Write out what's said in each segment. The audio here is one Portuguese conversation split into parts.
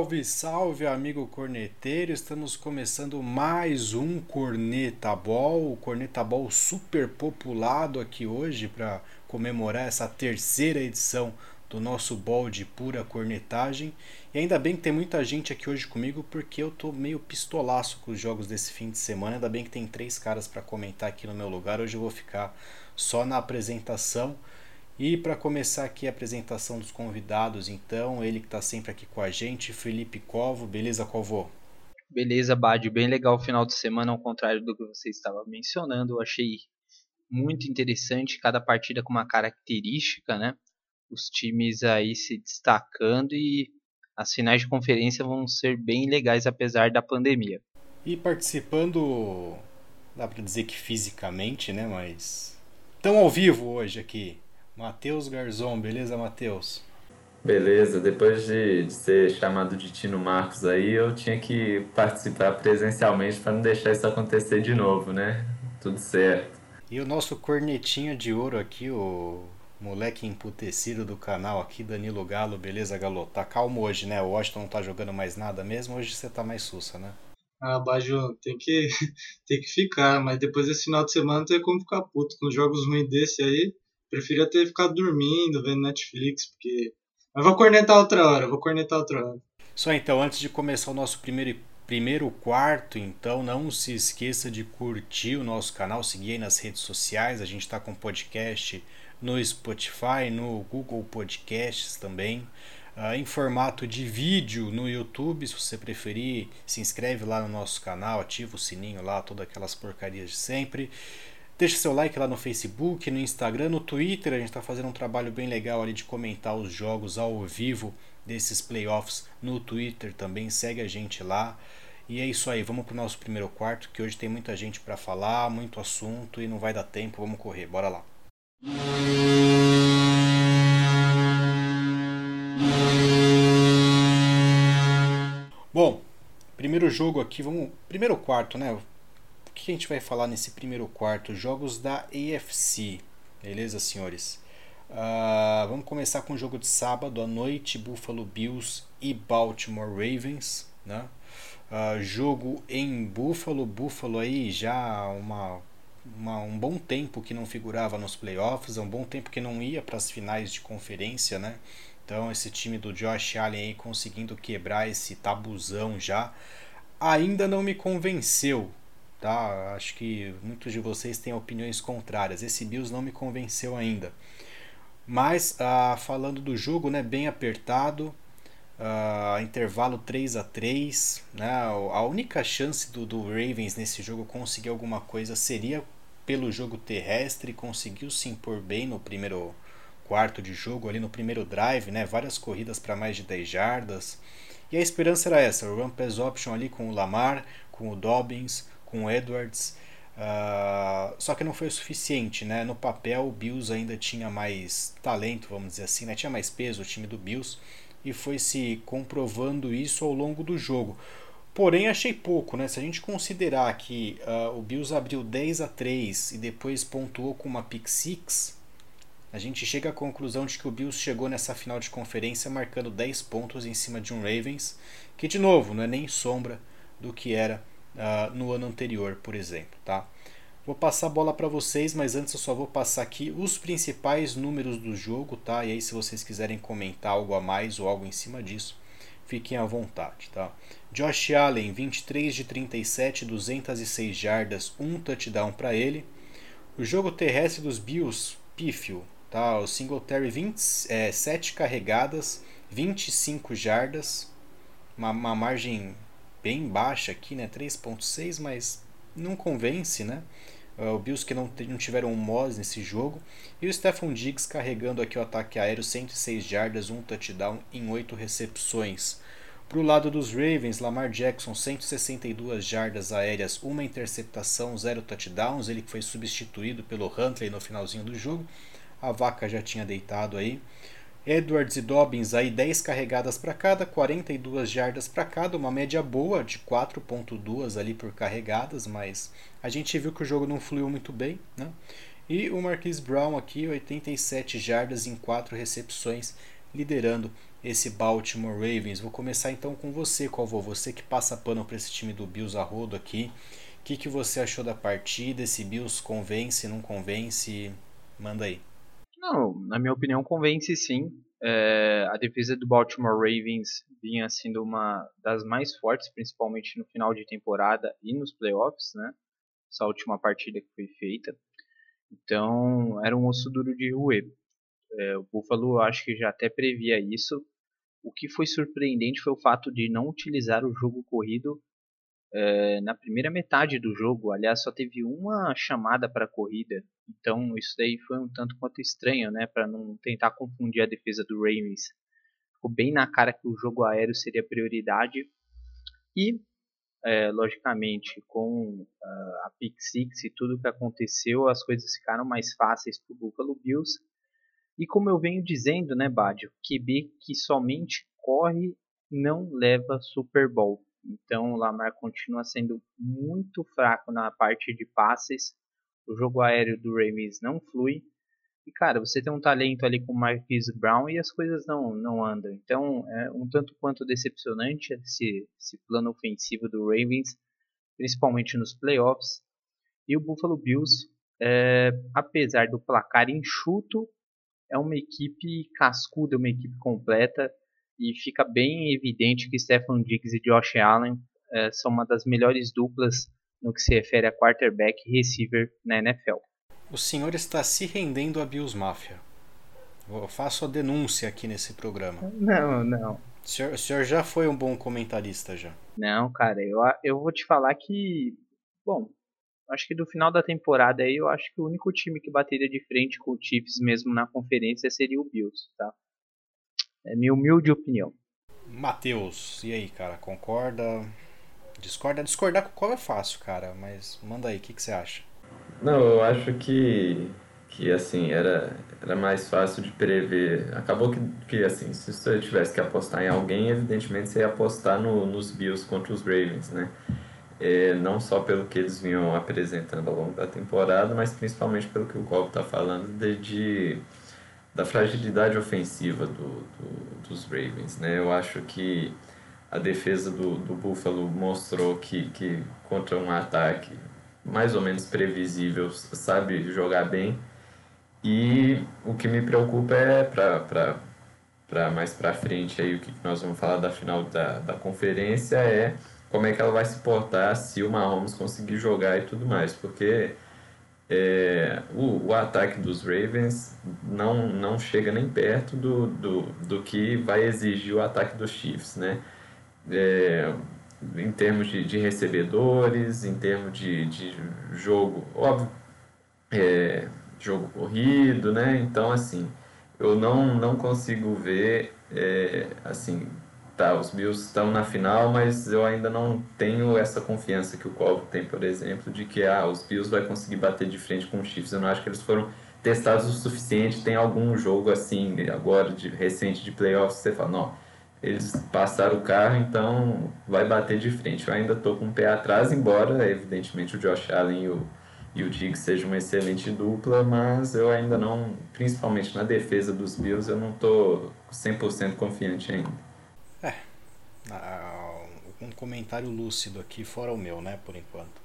Salve, salve, amigo corneteiro! Estamos começando mais um Corneta Ball, o Corneta Ball super populado aqui hoje para comemorar essa terceira edição do nosso ball de pura cornetagem. E ainda bem que tem muita gente aqui hoje comigo porque eu tô meio pistolaço com os jogos desse fim de semana. Ainda bem que tem três caras para comentar aqui no meu lugar. Hoje eu vou ficar só na apresentação. E para começar aqui a apresentação dos convidados, então, ele que está sempre aqui com a gente, Felipe Covo. Beleza, Covo? Beleza, Bad. Bem legal o final de semana, ao contrário do que você estava mencionando. Eu achei muito interessante, cada partida com uma característica, né? Os times aí se destacando e as finais de conferência vão ser bem legais apesar da pandemia. E participando, dá para dizer que fisicamente, né? Mas estão ao vivo hoje aqui. Matheus Garzon, beleza, Matheus? Beleza, depois de, de, ser chamado de Tino Marcos aí, eu tinha que participar presencialmente para não deixar isso acontecer de novo, né? Tudo certo. E o nosso cornetinha de ouro aqui, o moleque emputecido do canal aqui, Danilo Galo, beleza, Galo? Tá calmo hoje, né? O Washington não tá jogando mais nada mesmo, hoje você tá mais sussa, né? Ah, Baju, tem que, tem que ficar, mas depois desse final de semana não tem como ficar puto. Com jogos ruins desse aí, Preferia ter ficado dormindo, vendo Netflix, porque. Mas vou cornetar outra hora, vou cornetar outra hora. Só então, antes de começar o nosso primeiro, primeiro quarto, então não se esqueça de curtir o nosso canal, seguir aí nas redes sociais. A gente está com podcast no Spotify, no Google Podcasts também. Uh, em formato de vídeo no YouTube, se você preferir, se inscreve lá no nosso canal, ativa o sininho lá, todas aquelas porcarias de sempre. Deixe seu like lá no Facebook, no Instagram, no Twitter. A gente está fazendo um trabalho bem legal ali de comentar os jogos ao vivo desses playoffs no Twitter também. Segue a gente lá. E é isso aí, vamos para o nosso primeiro quarto, que hoje tem muita gente para falar, muito assunto e não vai dar tempo. Vamos correr, bora lá. Bom, primeiro jogo aqui, vamos. Primeiro quarto, né? Que a gente vai falar nesse primeiro quarto? Jogos da AFC, beleza, senhores? Uh, vamos começar com o jogo de sábado à noite: Buffalo Bills e Baltimore Ravens, né? Uh, jogo em Buffalo, Buffalo aí já uma, uma, um bom tempo que não figurava nos playoffs, é um bom tempo que não ia para as finais de conferência, né? Então esse time do Josh Allen aí conseguindo quebrar esse tabuzão já, ainda não me convenceu, tá? Acho que muitos de vocês têm opiniões contrárias. Esse Bills não me convenceu ainda. Mas ah, falando do jogo, né, bem apertado, ah, intervalo 3 a 3 né, a única chance do, do Ravens nesse jogo conseguir alguma coisa seria pelo jogo terrestre, conseguiu se impor bem no primeiro quarto de jogo, ali no primeiro drive, né, várias corridas para mais de 10 jardas. E a esperança era essa, o run pass option ali com o Lamar, com o Dobbins, com Edwards. Uh, só que não foi o suficiente, né? No papel o Bills ainda tinha mais talento, vamos dizer assim, né? tinha mais peso o time do Bills e foi se comprovando isso ao longo do jogo. Porém, achei pouco, né? Se a gente considerar que uh, o Bills abriu 10 a 3 e depois pontuou com uma pick six, a gente chega à conclusão de que o Bills chegou nessa final de conferência marcando 10 pontos em cima de um Ravens, que de novo não é nem sombra do que era uh, no ano anterior, por exemplo. Tá? Vou passar a bola para vocês, mas antes eu só vou passar aqui os principais números do jogo, tá? E aí se vocês quiserem comentar algo a mais ou algo em cima disso, fiquem à vontade, tá? Josh Allen, 23 de 37, 206 jardas, um touchdown para ele. O jogo terrestre dos Bills, pífio, tá? O Singletary 20, é, 7 carregadas, 25 jardas, uma, uma margem bem baixa aqui, né? 3.6, mas não convence, né? Uh, o Bills que não, não tiveram um Moz nesse jogo. E o Stephon Diggs carregando aqui o ataque aéreo, 106 jardas, um touchdown em 8 recepções. Para o lado dos Ravens, Lamar Jackson, 162 jardas aéreas, uma interceptação, zero touchdowns. Ele foi substituído pelo Huntley no finalzinho do jogo. A vaca já tinha deitado aí. Edwards e Dobbins aí 10 carregadas para cada, 42 jardas para cada, uma média boa de 4.2 ali por carregadas, mas a gente viu que o jogo não fluiu muito bem, né? E o Marquise Brown aqui 87 jardas em 4 recepções, liderando esse Baltimore Ravens. Vou começar então com você, Calvo, você que passa pano para esse time do Bills a rodo aqui. O que, que você achou da partida? Esse Bills convence, não convence? Manda aí. Não, na minha opinião convence sim. É, a defesa do Baltimore Ravens vinha sendo uma das mais fortes, principalmente no final de temporada e nos playoffs, né? Essa última partida que foi feita. Então, era um osso duro de roer. É, o Buffalo acho que já até previa isso. O que foi surpreendente foi o fato de não utilizar o jogo corrido é, na primeira metade do jogo. Aliás, só teve uma chamada para corrida. Então, isso daí foi um tanto quanto estranho, né? Para não tentar confundir a defesa do Ravens. Ficou bem na cara que o jogo aéreo seria prioridade. E, é, logicamente, com uh, a pick six e tudo que aconteceu, as coisas ficaram mais fáceis para o Buffalo Bills. E como eu venho dizendo, né, Bad, o QB que somente corre não leva Super Bowl. Então o Lamar continua sendo muito fraco na parte de passes. O jogo aéreo do Ravens não flui. E cara, você tem um talento ali com o Marquise Brown e as coisas não, não andam. Então é um tanto quanto decepcionante esse, esse plano ofensivo do Ravens, principalmente nos playoffs. E o Buffalo Bills, é, apesar do placar enxuto, é uma equipe cascuda, uma equipe completa e fica bem evidente que Stephen Diggs e Josh Allen é, são uma das melhores duplas no que se refere a quarterback e receiver na NFL. O senhor está se rendendo a Bills Mafia. Eu faço a denúncia aqui nesse programa. Não, não. O senhor, o senhor já foi um bom comentarista já. Não, cara, eu, eu vou te falar que, bom, acho que do final da temporada aí, eu acho que o único time que bateria de frente com o Chiefs mesmo na conferência seria o Bills, tá? É minha humilde opinião. Matheus, e aí, cara, concorda? Discorda? Discordar com qual é fácil, cara, mas manda aí, o que, que você acha? Não, eu acho que, que assim, era, era mais fácil de prever. Acabou que, que assim, se você tivesse que apostar em alguém, evidentemente você ia apostar no, nos Bills contra os Ravens, né? é, não só pelo que eles vinham apresentando ao longo da temporada, mas principalmente pelo que o Cobb está falando de, de, da fragilidade ofensiva do, do, dos Ravens. Né? Eu acho que a defesa do, do Buffalo mostrou que, que contra um ataque mais ou menos previsível sabe jogar bem e o que me preocupa é para mais para frente aí o que nós vamos falar da final da, da conferência é como é que ela vai se portar se o Mahomes conseguir jogar e tudo mais, porque é, o, o ataque dos Ravens não, não chega nem perto do, do, do que vai exigir o ataque dos Chiefs, né? É, em termos de, de recebedores, em termos de, de jogo, óbvio, é, jogo corrido, né? Então, assim, eu não, não consigo ver, é, assim, tá, os Bills estão na final, mas eu ainda não tenho essa confiança que o Colvo tem, por exemplo, de que ah, os Bills vai conseguir bater de frente com os Chiefs. Eu não acho que eles foram testados o suficiente. Tem algum jogo assim, agora, de recente de playoffs, você fala, não, eles passaram o carro, então vai bater de frente. Eu ainda estou com o pé atrás, embora, evidentemente, o Josh Allen e o, e o Diggs sejam uma excelente dupla, mas eu ainda não, principalmente na defesa dos Bills, eu não estou 100% confiante ainda. É. Um comentário lúcido aqui, fora o meu, né, por enquanto.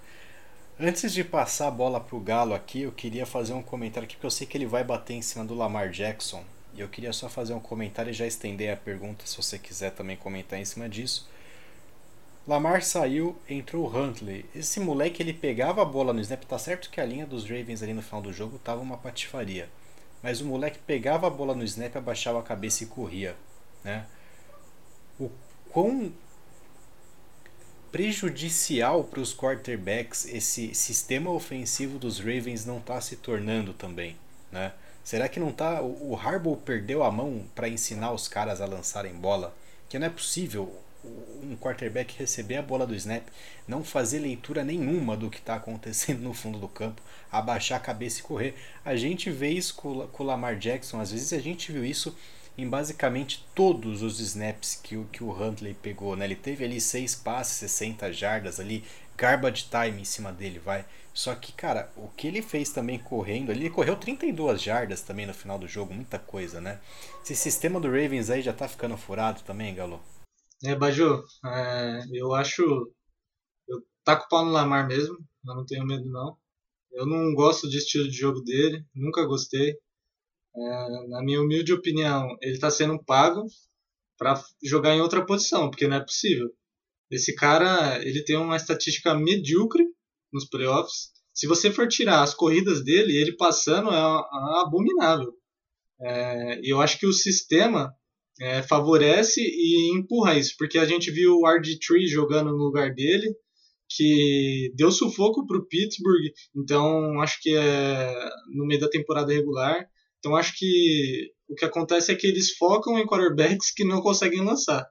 Antes de passar a bola pro Galo aqui, eu queria fazer um comentário aqui, porque eu sei que ele vai bater em cima do Lamar Jackson. E eu queria só fazer um comentário e já estender a pergunta, se você quiser também comentar em cima disso. Lamar saiu, entrou o Huntley. Esse moleque ele pegava a bola no snap, tá certo que a linha dos Ravens ali no final do jogo tava uma patifaria. Mas o moleque pegava a bola no snap, abaixava a cabeça e corria, né? O quão prejudicial para os quarterbacks esse sistema ofensivo dos Ravens não está se tornando também, né? Será que não tá o Harbaugh perdeu a mão para ensinar os caras a lançarem bola? Que não é possível um quarterback receber a bola do snap, não fazer leitura nenhuma do que está acontecendo no fundo do campo, abaixar a cabeça e correr. A gente vê isso com o Lamar Jackson, às vezes a gente viu isso em basicamente todos os snaps que, o, que o Huntley pegou. Né? Ele teve ali seis passes, 60 jardas ali, garbage time em cima dele, vai. Só que, cara, o que ele fez também correndo, ele correu 32 jardas também no final do jogo, muita coisa, né? Esse sistema do Ravens aí já tá ficando furado também, Galo. É, Baju, é, eu acho. Eu taco o pau no Lamar mesmo, eu não tenho medo não. Eu não gosto do estilo de jogo dele, nunca gostei. É, na minha humilde opinião, ele está sendo pago para jogar em outra posição, porque não é possível. Esse cara, ele tem uma estatística medíocre nos playoffs. Se você for tirar as corridas dele, ele passando é, é abominável. É, e eu acho que o sistema é, favorece e empurra isso, porque a gente viu o RG3 jogando no lugar dele, que deu sufoco para o Pittsburgh, então acho que é no meio da temporada regular. Então acho que o que acontece é que eles focam em quarterbacks que não conseguem lançar.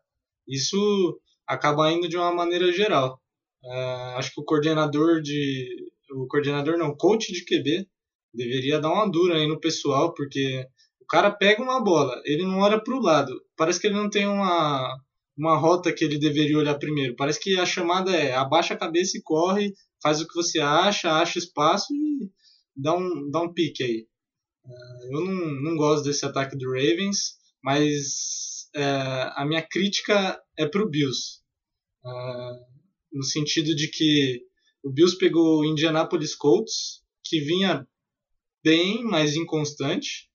Isso acaba indo de uma maneira geral. Uh, acho que o coordenador de. O coordenador não, coach de QB deveria dar uma dura aí no pessoal, porque o cara pega uma bola, ele não olha para o lado. Parece que ele não tem uma, uma rota que ele deveria olhar primeiro. Parece que a chamada é abaixa a cabeça e corre, faz o que você acha, acha espaço e dá um, dá um pique aí. Uh, eu não, não gosto desse ataque do Ravens, mas uh, a minha crítica é pro Bills. Uh, no sentido de que o Bills pegou o Indianapolis Colts, que vinha bem, mas inconstante,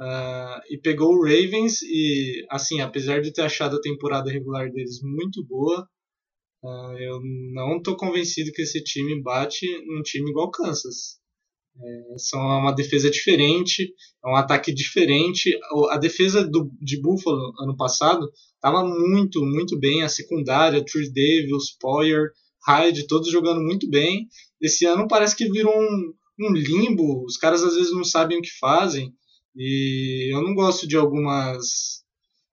uh, e pegou o Ravens e, assim, apesar de ter achado a temporada regular deles muito boa, uh, eu não estou convencido que esse time bate num time igual Kansas. É, são uma defesa diferente, é um ataque diferente. A defesa do, de Buffalo ano passado estava muito, muito bem. A secundária, Tree Davis, Poyer, Hyde, todos jogando muito bem. Esse ano parece que virou um, um limbo. Os caras às vezes não sabem o que fazem. E eu não gosto de algumas.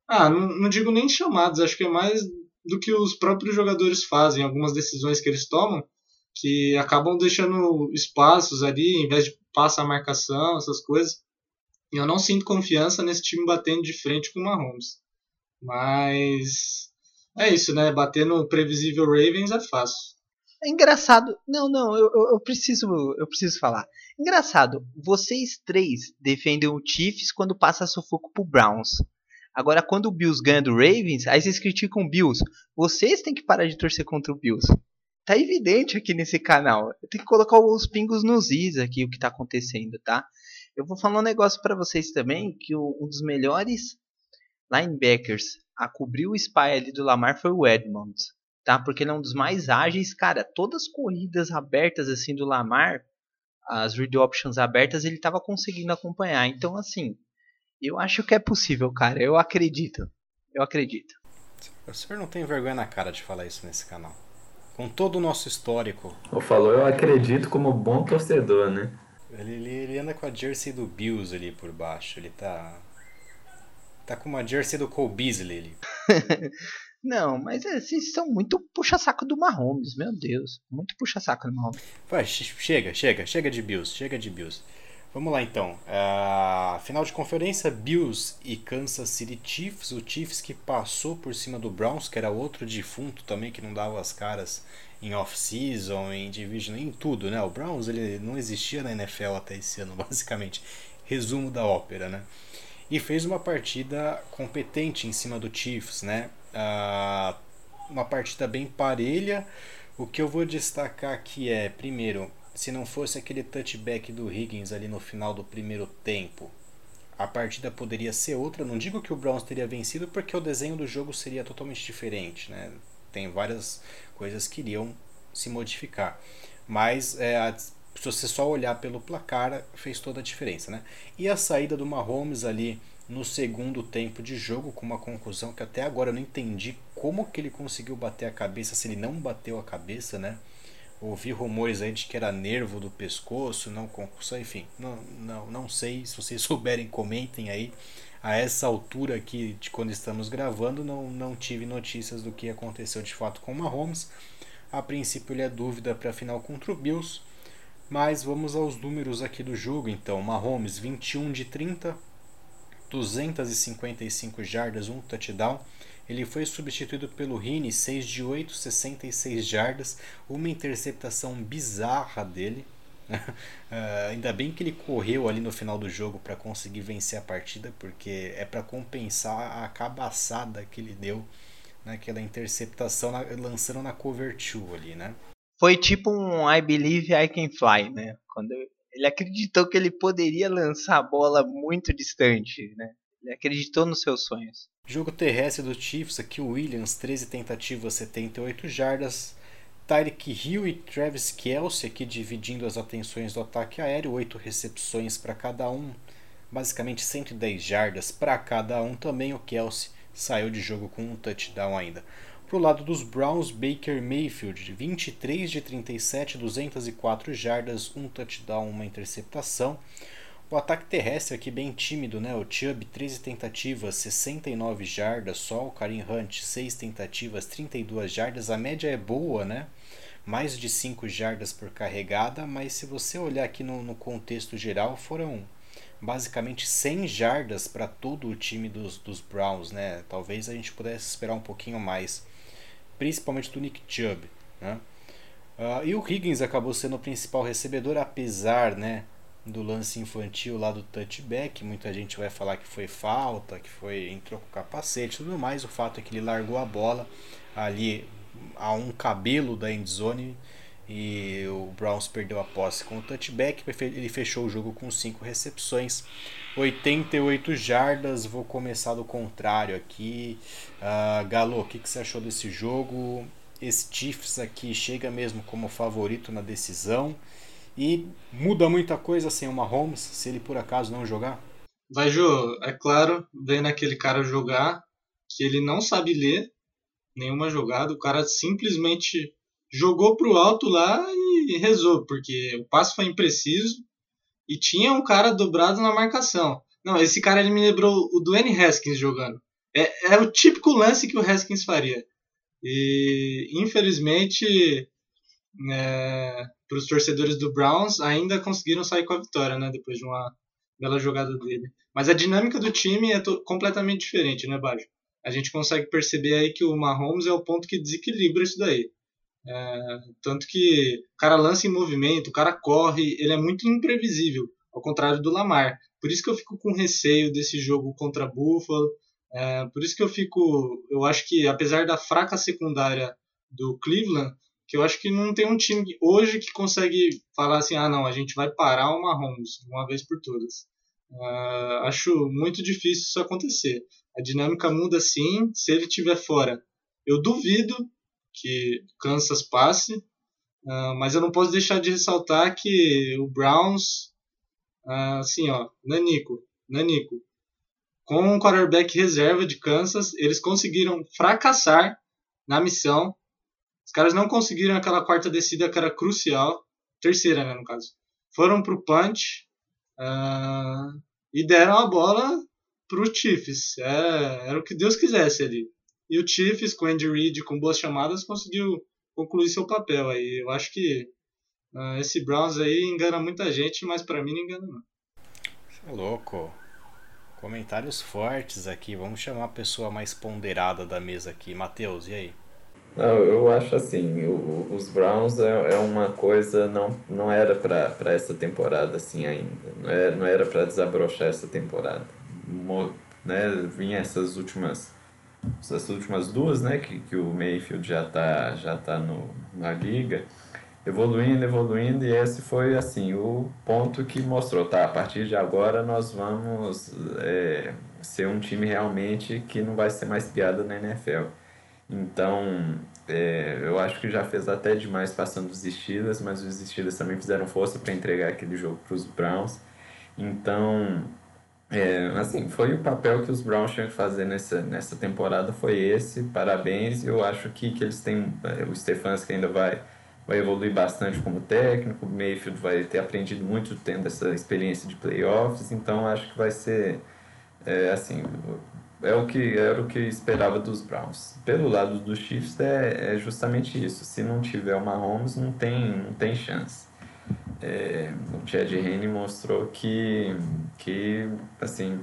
Ah, não, não digo nem chamadas, acho que é mais do que os próprios jogadores fazem, algumas decisões que eles tomam que acabam deixando espaços ali, em vez de passar a marcação, essas coisas. E eu não sinto confiança nesse time batendo de frente com o Mahomes. Mas é isso, né? Bater no previsível Ravens é fácil. É engraçado. Não, não, eu, eu, preciso, eu preciso falar. Engraçado, vocês três defendem o Chiefs quando passa sufoco pro Browns. Agora, quando o Bills ganha do Ravens, aí vocês criticam o Bills. Vocês têm que parar de torcer contra o Bills tá evidente aqui nesse canal. Eu tenho que colocar os pingos nos is aqui, o que tá acontecendo, tá? Eu vou falar um negócio para vocês também, que um dos melhores linebackers a cobrir o spy ali do Lamar foi o Edmonds, tá? Porque ele é um dos mais ágeis, cara. Todas as corridas abertas assim do Lamar, as read options abertas, ele tava conseguindo acompanhar. Então, assim, eu acho que é possível, cara. Eu acredito. Eu acredito. O senhor não tem vergonha na cara de falar isso nesse canal com todo o nosso histórico. O falou, eu acredito como bom torcedor, né? Ele, ele, ele, anda com a jersey do Bills ali por baixo. Ele tá. Tá com uma jersey do Cole Beasley ali. Não, mas é, vocês são muito puxa-saco do Mahomes, meu Deus. Muito puxa-saco do Mahomes. Vai, chega, chega, chega de Bills, chega de Bills. Vamos lá então. Uh, final de conferência: Bills e Kansas City Chiefs. O Chiefs que passou por cima do Browns, que era outro defunto também que não dava as caras em off-season, em division, em tudo, né? O Browns ele não existia na NFL até esse ano, basicamente. Resumo da ópera, né? E fez uma partida competente em cima do Chiefs, né? Uh, uma partida bem parelha. O que eu vou destacar aqui é, primeiro, se não fosse aquele touchback do Higgins ali no final do primeiro tempo, a partida poderia ser outra. Não digo que o Browns teria vencido, porque o desenho do jogo seria totalmente diferente. Né? Tem várias coisas que iriam se modificar. Mas é, se você só olhar pelo placar, fez toda a diferença. Né? E a saída do Mahomes ali no segundo tempo de jogo, com uma conclusão que até agora eu não entendi como que ele conseguiu bater a cabeça, se ele não bateu a cabeça, né? Ouvi rumores aí de que era nervo do pescoço, não concussão, enfim, não, não, não sei, se vocês souberem comentem aí. A essa altura aqui de quando estamos gravando, não, não tive notícias do que aconteceu de fato com o Mahomes. A princípio ele é dúvida para a final contra o Bills, mas vamos aos números aqui do jogo então. Mahomes 21 de 30, 255 jardas, um touchdown. Ele foi substituído pelo Rini, 6 de 8, 66 jardas, uma interceptação bizarra dele. uh, ainda bem que ele correu ali no final do jogo para conseguir vencer a partida, porque é para compensar a cabaçada que ele deu naquela interceptação na, lançando na cover 2 ali, né? Foi tipo um I believe I can fly, né? Quando ele acreditou que ele poderia lançar a bola muito distante, né? Ele acreditou nos seus sonhos. Jogo terrestre do Chiefs aqui, o Williams, 13 tentativas, 78 jardas. Tyreek Hill e Travis Kelsey aqui dividindo as atenções do ataque aéreo, 8 recepções para cada um, basicamente 110 jardas para cada um. Também o Kelsey saiu de jogo com um touchdown ainda. Pro lado dos Browns, Baker Mayfield, 23 de 37, 204 jardas, um touchdown, uma interceptação. O ataque terrestre aqui bem tímido, né? O Chubb, 13 tentativas, 69 jardas só. O Karim Hunt, 6 tentativas, 32 jardas. A média é boa, né? Mais de 5 jardas por carregada, mas se você olhar aqui no, no contexto geral, foram basicamente 100 jardas para todo o time dos, dos Browns, né? Talvez a gente pudesse esperar um pouquinho mais, principalmente do Nick Chubb, né? Uh, e o Higgins acabou sendo o principal recebedor, apesar, né? Do lance infantil lá do touchback. Muita gente vai falar que foi falta, que foi entrou com capacete, tudo mais. O fato é que ele largou a bola ali a um cabelo da endzone e o Browns perdeu a posse com o touchback. Ele fechou o jogo com 5 recepções, 88 jardas. Vou começar do contrário aqui. Uh, Galo, o que, que você achou desse jogo? Esse Chiefs aqui chega mesmo como favorito na decisão. E muda muita coisa sem o Mahomes, se ele por acaso não jogar? Vai, Jô, é claro, vendo aquele cara jogar, que ele não sabe ler nenhuma jogada, o cara simplesmente jogou pro alto lá e rezou, porque o passo foi impreciso e tinha um cara dobrado na marcação. Não, esse cara ele me lembrou o Dwayne Haskins jogando. É, é o típico lance que o Haskins faria. E infelizmente é, para os torcedores do Browns, ainda conseguiram sair com a vitória, né? Depois de uma bela jogada dele. Mas a dinâmica do time é completamente diferente, né, Bajo? A gente consegue perceber aí que o Mahomes é o ponto que desequilibra isso daí. É, tanto que o cara lança em movimento, o cara corre, ele é muito imprevisível, ao contrário do Lamar. Por isso que eu fico com receio desse jogo contra Buffalo. É, por isso que eu fico. Eu acho que, apesar da fraca secundária do Cleveland, que eu acho que não tem um time hoje que consegue falar assim, ah não, a gente vai parar o Mahomes de uma vez por todas. Uh, acho muito difícil isso acontecer. A dinâmica muda sim, se ele estiver fora. Eu duvido que Kansas passe, uh, mas eu não posso deixar de ressaltar que o Browns, uh, assim ó, Nanico, Nanico, com um quarterback reserva de Kansas, eles conseguiram fracassar na missão os caras não conseguiram aquela quarta descida que era crucial, terceira, né, no caso. Foram pro punch uh, e deram a bola pro Chiefs. É, era o que Deus quisesse ali. E o Chiefs, com Andy Reid, com boas chamadas, conseguiu concluir seu papel aí. Eu acho que uh, esse Browns aí engana muita gente, mas para mim não engana não. Você é louco. Comentários fortes aqui. Vamos chamar a pessoa mais ponderada da mesa aqui. Matheus, e aí? Não, eu acho assim, o, os Browns é, é uma coisa, não, não era para essa temporada assim ainda, não era, é, não era para desabrochar essa temporada. Mo, né, vinha essas últimas, essas últimas duas, né, que, que o Mayfield já tá, já tá no, na liga, evoluindo, evoluindo, e esse foi assim, o ponto que mostrou, tá, a partir de agora nós vamos é, ser um time realmente que não vai ser mais piada na NFL. Então, é, eu acho que já fez até demais passando os Steelers, mas os Steelers também fizeram força para entregar aquele jogo para os Browns. Então, é, assim, foi o papel que os Browns tinham que fazer nessa, nessa temporada, foi esse. Parabéns. Eu acho que, que eles têm. É, o Stefanski ainda vai, vai evoluir bastante como técnico. O Mayfield vai ter aprendido muito tendo essa experiência de playoffs. Então, acho que vai ser. É, assim, é o que era o que esperava dos Browns. Pelo lado dos Chiefs é, é justamente isso. Se não tiver o Mahomes, não tem, não tem chance. É, o Chad Henne mostrou que, que assim,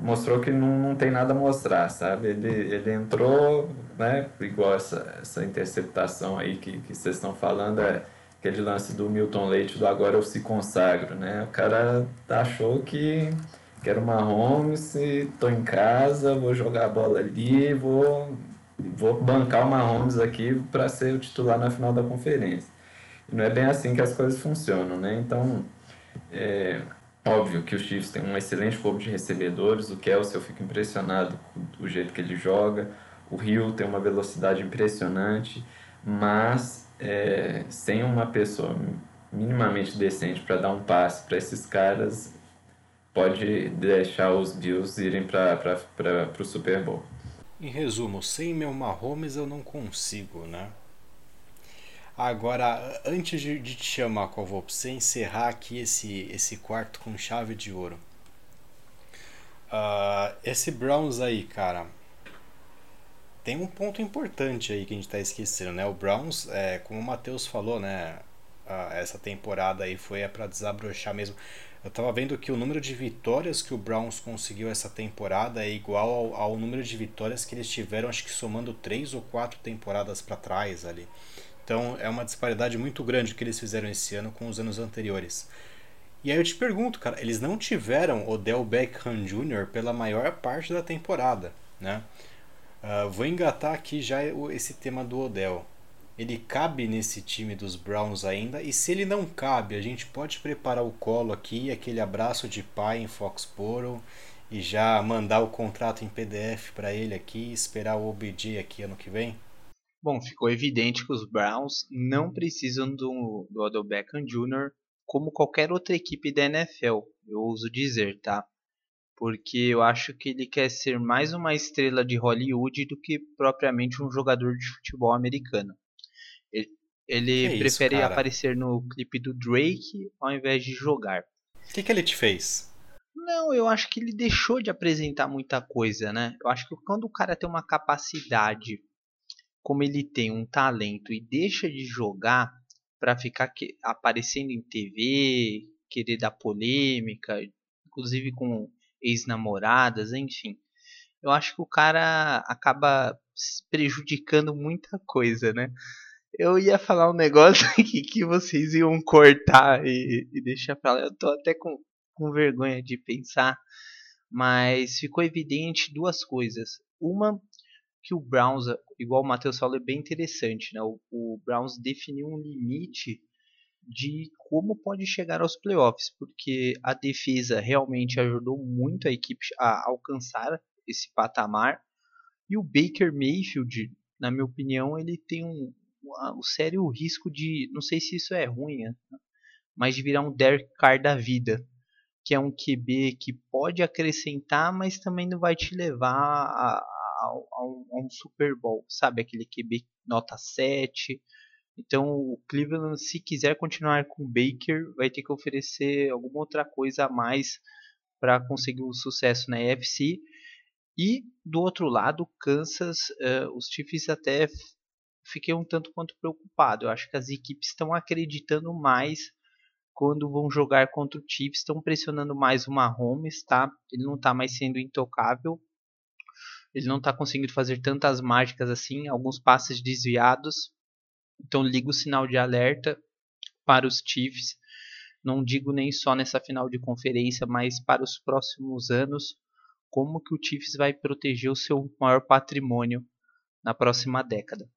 mostrou que não, não tem nada a mostrar, sabe? Ele, ele entrou, né, igual essa, essa interceptação aí que, que vocês estão falando, é aquele lance do Milton Leite do agora eu se consagro, né? O cara achou que, que era uma home, se tô em casa, vou jogar a bola ali, vou, vou bancar uma Mahomes aqui para ser o titular na final da conferência. E não é bem assim que as coisas funcionam, né? Então, é, Óbvio que os Chiefs têm um excelente corpo de recebedores, o Kelsey eu fico impressionado com o jeito que ele joga, o Hill tem uma velocidade impressionante, mas é, sem uma pessoa minimamente decente para dar um passe para esses caras, pode deixar os Bills irem para o Super Bowl. Em resumo, sem meu Mahomes eu não consigo, né? Agora, antes de, te chamar, Covô, pra você encerrar aqui esse, esse quarto com chave de ouro. Uh, esse Browns aí, cara, tem um ponto importante aí que a gente tá esquecendo, né? O Browns, é, como o Matheus falou, né? Uh, essa temporada aí foi é para desabrochar mesmo. Eu tava vendo que o número de vitórias que o Browns conseguiu essa temporada é igual ao, ao número de vitórias que eles tiveram, acho que somando três ou quatro temporadas para trás ali. Então é uma disparidade muito grande que eles fizeram esse ano com os anos anteriores. E aí eu te pergunto, cara, eles não tiveram Odell Beckham Jr. pela maior parte da temporada, né? Uh, vou engatar aqui já esse tema do Odell. Ele cabe nesse time dos Browns ainda? E se ele não cabe, a gente pode preparar o colo aqui, aquele abraço de pai em Foxborough e já mandar o contrato em PDF para ele aqui, esperar o OBJ aqui ano que vem? Bom, ficou evidente que os Browns não precisam do, do Odell Beckham Jr. como qualquer outra equipe da NFL, eu ouso dizer, tá? Porque eu acho que ele quer ser mais uma estrela de Hollywood do que propriamente um jogador de futebol americano. Ele, ele prefere isso, aparecer no clipe do Drake ao invés de jogar. O que, que ele te fez? Não, eu acho que ele deixou de apresentar muita coisa, né? Eu acho que quando o cara tem uma capacidade como ele tem um talento e deixa de jogar para ficar que, aparecendo em TV, querer dar polêmica, inclusive com ex-namoradas, enfim. Eu acho que o cara acaba prejudicando muita coisa, né? Eu ia falar um negócio aqui que vocês iam cortar e, e deixar pra lá. Eu tô até com, com vergonha de pensar, mas ficou evidente duas coisas. Uma, que o Browns, igual o Matheus falou, é bem interessante. Né? O, o Browns definiu um limite de como pode chegar aos playoffs, porque a defesa realmente ajudou muito a equipe a alcançar esse patamar. E o Baker Mayfield, na minha opinião, ele tem um, um sério risco de, não sei se isso é ruim, né? mas de virar um Derek Carr da vida, que é um QB que pode acrescentar, mas também não vai te levar a, a, a, um, a um Super Bowl, sabe? Aquele QB nota 7. Então o Cleveland, se quiser continuar com o Baker, vai ter que oferecer alguma outra coisa a mais para conseguir um sucesso na AFC. E do outro lado, Kansas, uh, os Chiefs até fiquei um tanto quanto preocupado. Eu acho que as equipes estão acreditando mais quando vão jogar contra o Chiefs, estão pressionando mais o Mahomes, tá? Ele não está mais sendo intocável ele não está conseguindo fazer tantas mágicas assim, alguns passes desviados. Então liga o sinal de alerta para os Chiefs. Não digo nem só nessa final de conferência, mas para os próximos anos, como que o Chiefs vai proteger o seu maior patrimônio na próxima década.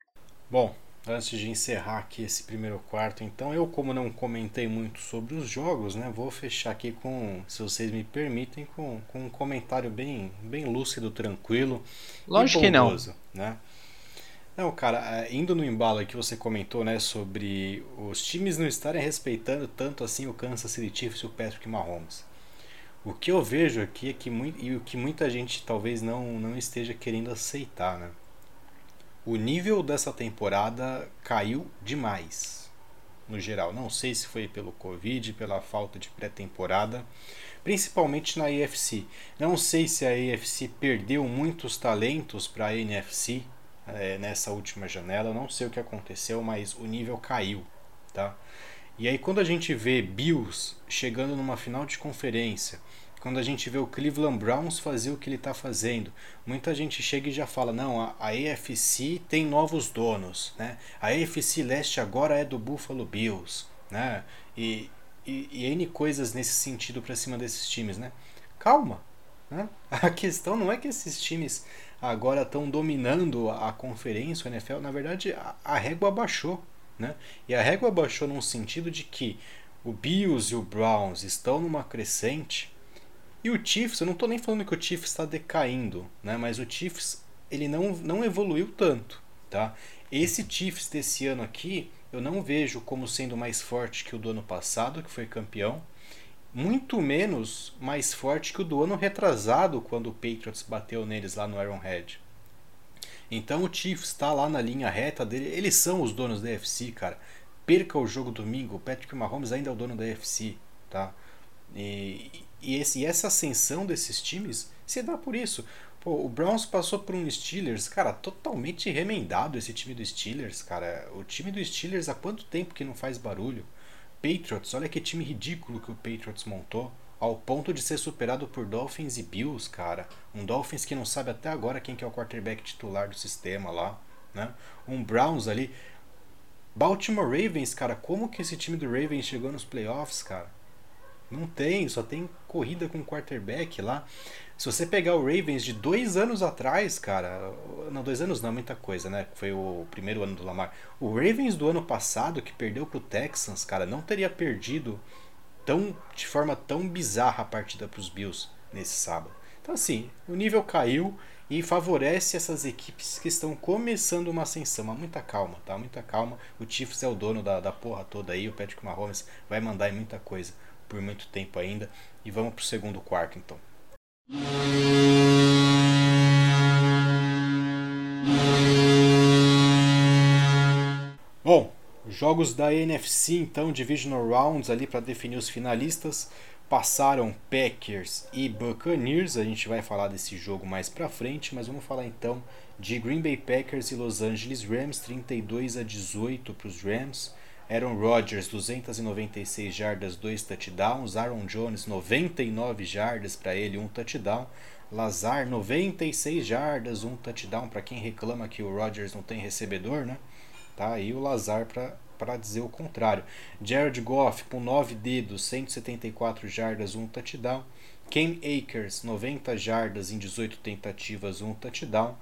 Bom, antes de encerrar aqui esse primeiro quarto, então eu como não comentei muito sobre os jogos, né, vou fechar aqui com, se vocês me permitem, com, com um comentário bem, bem lúcido, tranquilo. Lógico que não. Né? Não, cara, é, indo no embalo que você comentou, né, sobre os times não estarem respeitando tanto assim o Kansas City Chiefs e o Patrick Mahomes. O que eu vejo aqui é que muito, e o que muita gente talvez não, não esteja querendo aceitar, né? O nível dessa temporada caiu demais, no geral. Não sei se foi pelo Covid, pela falta de pré-temporada, principalmente na AFC. Não sei se a AFC perdeu muitos talentos para a NFC é, nessa última janela. Não sei o que aconteceu, mas o nível caiu, tá? E aí quando a gente vê Bills chegando numa final de conferência quando a gente vê o Cleveland Browns fazer o que ele está fazendo. Muita gente chega e já fala: não, a, AFC tem novos donos. Né? A AFC Leste agora é do Buffalo Bills. Né? E, e, e N coisas nesse sentido para cima desses times. Né? Calma. Né? A questão não é que esses times agora estão dominando a, a conferência, o NFL. Na verdade, a, a régua baixou. Né? E a régua baixou num sentido de que o Bills e o Browns estão numa crescente e o Chiefs, eu não estou nem falando que o Chiefs está decaindo, né? mas o Chiefs ele não, não evoluiu tanto. Tá? Esse Chiefs desse ano aqui, eu não vejo como sendo mais forte que o do ano passado, que foi campeão. Muito menos mais forte que o do ano retrasado, quando o Patriots bateu neles lá no Arrowhead. Então o Chiefs está lá na linha reta dele. Eles são os donos da UFC, cara. Perca o jogo domingo, o Patrick Mahomes ainda é o dono da UFC, tá? E, e, esse, e essa ascensão desses times se dá por isso. Pô, o Browns passou por um Steelers, cara, totalmente remendado esse time do Steelers, cara. O time do Steelers há quanto tempo que não faz barulho? Patriots, olha que time ridículo que o Patriots montou. Ao ponto de ser superado por Dolphins e Bills, cara. Um Dolphins que não sabe até agora quem que é o quarterback titular do sistema lá. Né? Um Browns ali. Baltimore Ravens, cara, como que esse time do Ravens chegou nos playoffs, cara? Não tem, só tem corrida com quarterback lá. Se você pegar o Ravens de dois anos atrás, cara. Não, dois anos não é muita coisa, né? Foi o primeiro ano do Lamar. O Ravens do ano passado, que perdeu pro Texans, cara, não teria perdido tão de forma tão bizarra a partida pros Bills nesse sábado. Então, assim, o nível caiu e favorece essas equipes que estão começando uma ascensão. Mas muita calma, tá? Muita calma. O Chiefs é o dono da, da porra toda aí. O Patrick Mahomes vai mandar em muita coisa por muito tempo ainda. E vamos para o segundo quarto então. Bom, jogos da NFC então, Divisional Rounds ali para definir os finalistas. Passaram Packers e Buccaneers. A gente vai falar desse jogo mais para frente, mas vamos falar então de Green Bay Packers e Los Angeles Rams, 32 a 18 para os Rams. Aaron Rodgers, 296 jardas, 2 touchdowns. Aaron Jones, 99 jardas para ele, 1 um touchdown. Lazar, 96 jardas, 1 um touchdown. Para quem reclama que o Rodgers não tem recebedor, né? Tá aí o Lazar para dizer o contrário. Jared Goff, com 9 dedos, 174 jardas, 1 um touchdown. Ken Akers, 90 jardas em 18 tentativas, 1 touchdown.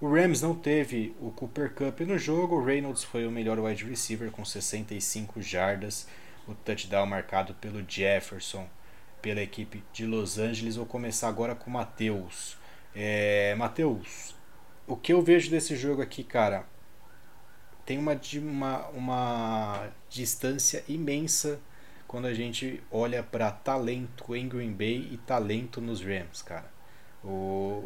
O Rams não teve o Cooper Cup no jogo. O Reynolds foi o melhor wide receiver com 65 jardas. O touchdown marcado pelo Jefferson pela equipe de Los Angeles. Vou começar agora com o Matheus. É, Matheus, o que eu vejo desse jogo aqui, cara, tem uma, uma, uma distância imensa quando a gente olha para talento em Green Bay e talento nos Rams, cara. O,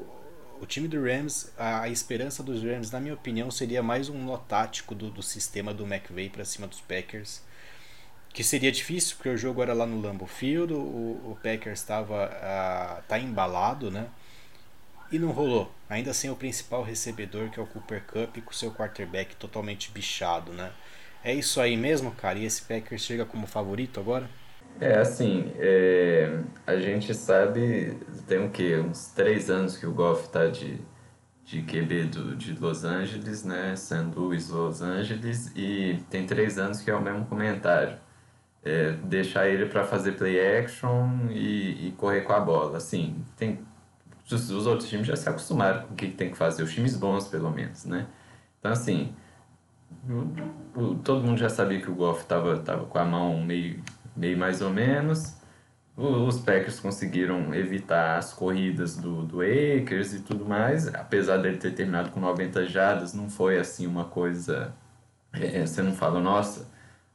o time do Rams, a, esperança dos Rams, na minha opinião, seria mais um nó tático do, do sistema do McVay para cima dos Packers. Que seria difícil, porque o jogo era lá no Lambeau Field, o, o Packers estava tá embalado, né? E não rolou. Ainda sem o principal recebedor, que é o Cooper Cup, com seu quarterback totalmente bichado, né? É isso aí mesmo, cara? E esse Packers chega como favorito agora? É, assim, é, a gente sabe, tem o quê? Uns três anos que o Goff tá de, de QB do, de Los Angeles, né? St. Louis, Los Angeles, e tem três anos que é o mesmo comentário. É, deixar ele para fazer play action e, e correr com a bola. Assim, tem, os, os outros times já se acostumaram com o que tem que fazer, os times bons, pelo menos, né? Então, assim, o, o, todo mundo já sabia que o Goff tava, tava com a mão meio meio mais ou menos. Os Packers conseguiram evitar as corridas do, do Akers e tudo mais, apesar dele ter terminado com 90 jardas, não foi assim uma coisa. É, você não fala, nossa,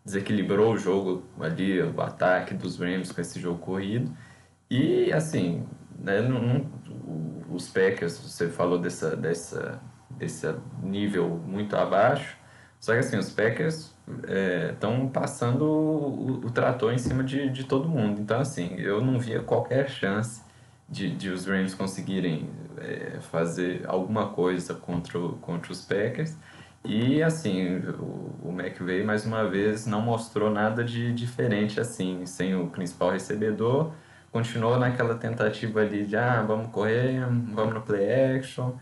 desequilibrou o jogo ali, o ataque dos Rams com esse jogo corrido. E assim, né, não, não, os Packers, você falou dessa, dessa, desse nível muito abaixo, só que assim, os Packers estão é, passando o, o, trator em cima de, de todo mundo. Então, assim, eu não via qualquer chance de, de os Rams conseguirem é, fazer alguma coisa contra, contra os Packers. E, assim, o, o McVay, mais uma vez, não mostrou nada de diferente, assim, sem o principal recebedor. continuou naquela tentativa ali de ah, vamos correr, vamos no play action,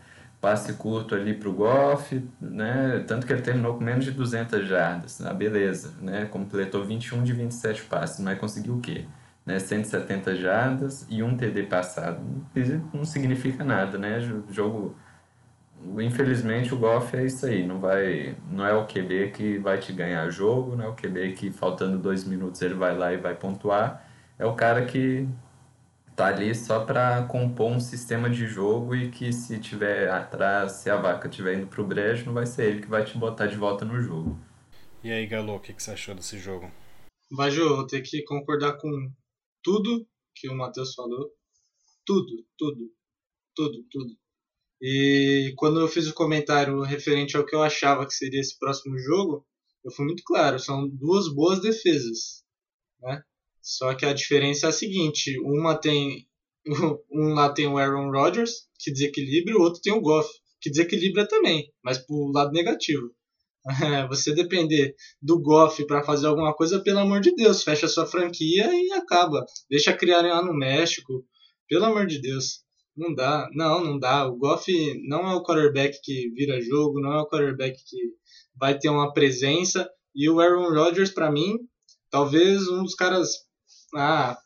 passe curto ali para o Goff, né? Tanto que ele terminou com menos de 200 jardas, ah, beleza, né? Completou 21 de 27 passes, mas conseguiu o quê? Né? 170 jardas e um TD passado. Não significa nada, né? Jogo infelizmente o Goff é isso aí, não vai, não é o QB que vai te ganhar jogo, não é o QB que faltando dois minutos ele vai lá e vai pontuar, é o cara que tá ali só para compor um sistema de jogo e que se tiver atrás, se a vaca tiver indo pro brejo, não vai ser ele que vai te botar de volta no jogo. E aí, Galo, o que, que você achou desse jogo? Baju, eu vou ter que concordar com tudo que o Matheus falou. Tudo, tudo, tudo, tudo. E quando eu fiz o comentário referente ao que eu achava que seria esse próximo jogo, eu fui muito claro, são duas boas defesas, né? Só que a diferença é a seguinte, uma tem um lá tem o Aaron Rodgers, que desequilibra, o outro tem o Goff, que desequilibra também, mas pro lado negativo. Você depender do Goff para fazer alguma coisa, pelo amor de Deus, fecha sua franquia e acaba. Deixa criarem lá no México, pelo amor de Deus. Não dá, não, não dá. O Goff não é o quarterback que vira jogo, não é o quarterback que vai ter uma presença. E o Aaron Rodgers, para mim, talvez um dos caras, ah,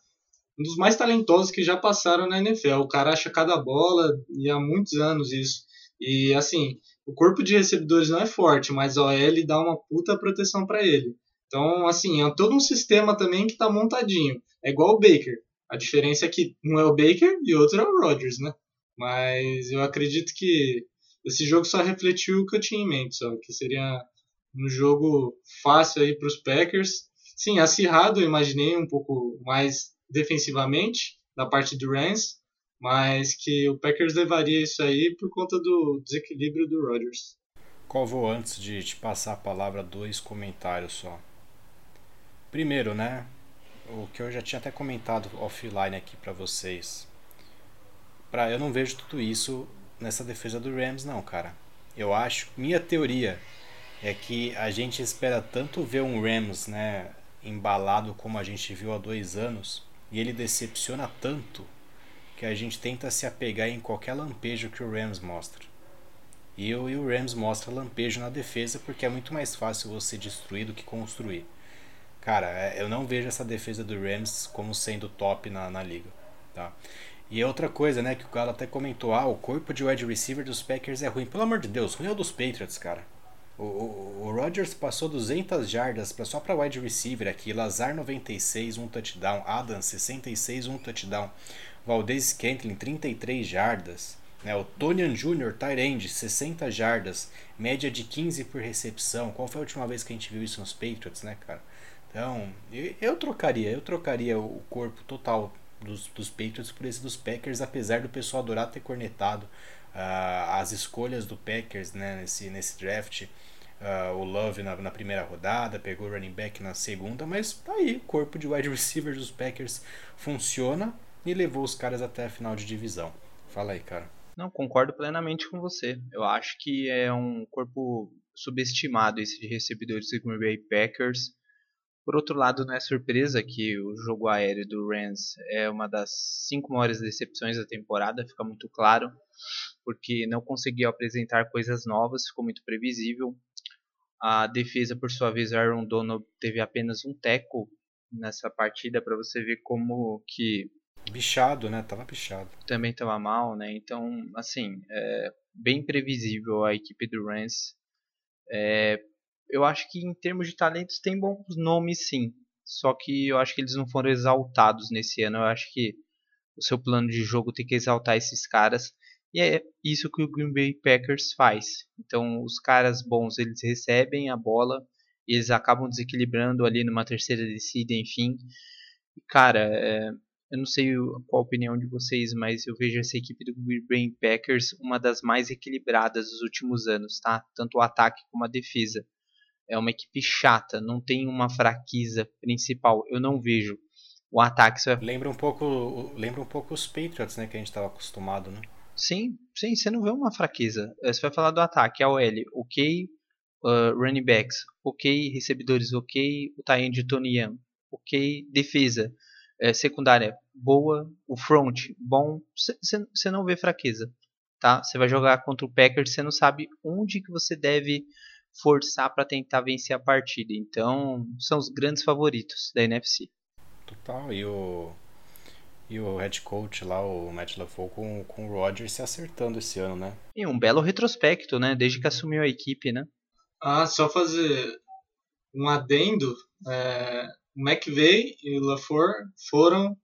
um dos mais talentosos que já passaram na NFL. O cara acha cada bola e há muitos anos isso. E assim, o corpo de recebedores não é forte, mas a OL dá uma puta proteção para ele. Então, assim, é todo um sistema também que tá montadinho. É igual o Baker. A diferença é que um é o Baker e outro é o Rodgers, né? Mas eu acredito que esse jogo só refletiu o que eu tinha em mente, só que seria um jogo fácil aí para os Packers. Sim, acirrado, eu imaginei um pouco mais defensivamente da parte do Rams, mas que o Packers levaria isso aí por conta do desequilíbrio do Rodgers. Vou antes de te passar a palavra dois comentários só. Primeiro, né? o que eu já tinha até comentado offline aqui para vocês. Pra, eu não vejo tudo isso nessa defesa do Rams, não, cara. Eu acho, minha teoria é que a gente espera tanto ver um Rams, né, embalado como a gente viu há dois anos, e ele decepciona tanto que a gente tenta se apegar em qualquer lampejo que o Rams mostra. E, e o Rams mostra lampejo na defesa porque é muito mais fácil você destruir do que construir. Cara, é, eu não vejo essa defesa do Rams como sendo top na, na liga. Tá? E outra coisa, né, que o Galo até comentou, ah, o corpo de wide receiver dos Packers é ruim. Pelo amor de Deus, ruim é o dos Patriots, cara. O, o, o Rodgers passou 200 jardas só para wide receiver aqui. Lazar 96, um touchdown. Adams 66, um touchdown. Valdez Scantling 33 jardas. Né, o Tonian Jr., Tyrande, 60 jardas. Média de 15 por recepção. Qual foi a última vez que a gente viu isso nos Patriots, né, cara? Então, eu, eu trocaria, eu trocaria o corpo total dos, dos Patriots por esse dos Packers, apesar do pessoal adorar ter cornetado uh, as escolhas do Packers né, nesse, nesse draft. Uh, o Love na, na, primeira rodada, pegou o running back na segunda, mas tá aí, o corpo de wide receiver dos Packers funciona e levou os caras até a final de divisão. Fala aí, cara. Não, concordo plenamente com você. Eu acho que é um corpo subestimado esse de recebedores do Green Bay Packers. Por outro lado, não é surpresa que o jogo aéreo do Rams é uma das cinco maiores decepções da temporada, fica muito claro, porque não conseguiu apresentar coisas novas, ficou muito previsível. A defesa, por sua vez, Aaron Donald teve apenas um teco nessa partida para você ver como que bichado, né? Tava bichado. Também tava mal, né? Então, assim, é bem previsível a equipe do Rams. É, eu acho que em termos de talentos tem bons nomes sim. Só que eu acho que eles não foram exaltados nesse ano. Eu acho que o seu plano de jogo tem que exaltar esses caras. E é isso que o Green Bay Packers faz. Então, os caras bons, eles recebem a bola, eles acabam desequilibrando ali numa terceira descida, enfim. E, cara, é, eu não sei qual a opinião de vocês, mas eu vejo essa equipe do Green Bay Packers uma das mais equilibradas dos últimos anos, tá? Tanto o ataque como a defesa é uma equipe chata, não tem uma fraqueza principal. Eu não vejo o ataque. Lembra um pouco, lembra um pouco os Patriots, né, que a gente estava acostumado, né? Sim, sim, você não vê uma fraqueza. É, você vai falar do ataque, a OL, ok, uh, running backs, ok, recebedores, ok, o Tayen de Tony Young, ok, defesa. é, secundária boa, o front bom, você não vê fraqueza, tá? Você vai jogar contra o Packers, você não sabe onde que você deve forçar para tentar vencer a partida. Então, são os grandes favoritos da NFC. Total, e o e o head coach lá, o Matt LaFleur, com, com o Rodgers se acertando esse ano, né? E um belo retrospecto, né? Desde que assumiu a equipe, né? Ah, só fazer um adendo. É, o McVeigh e o LaFleur foram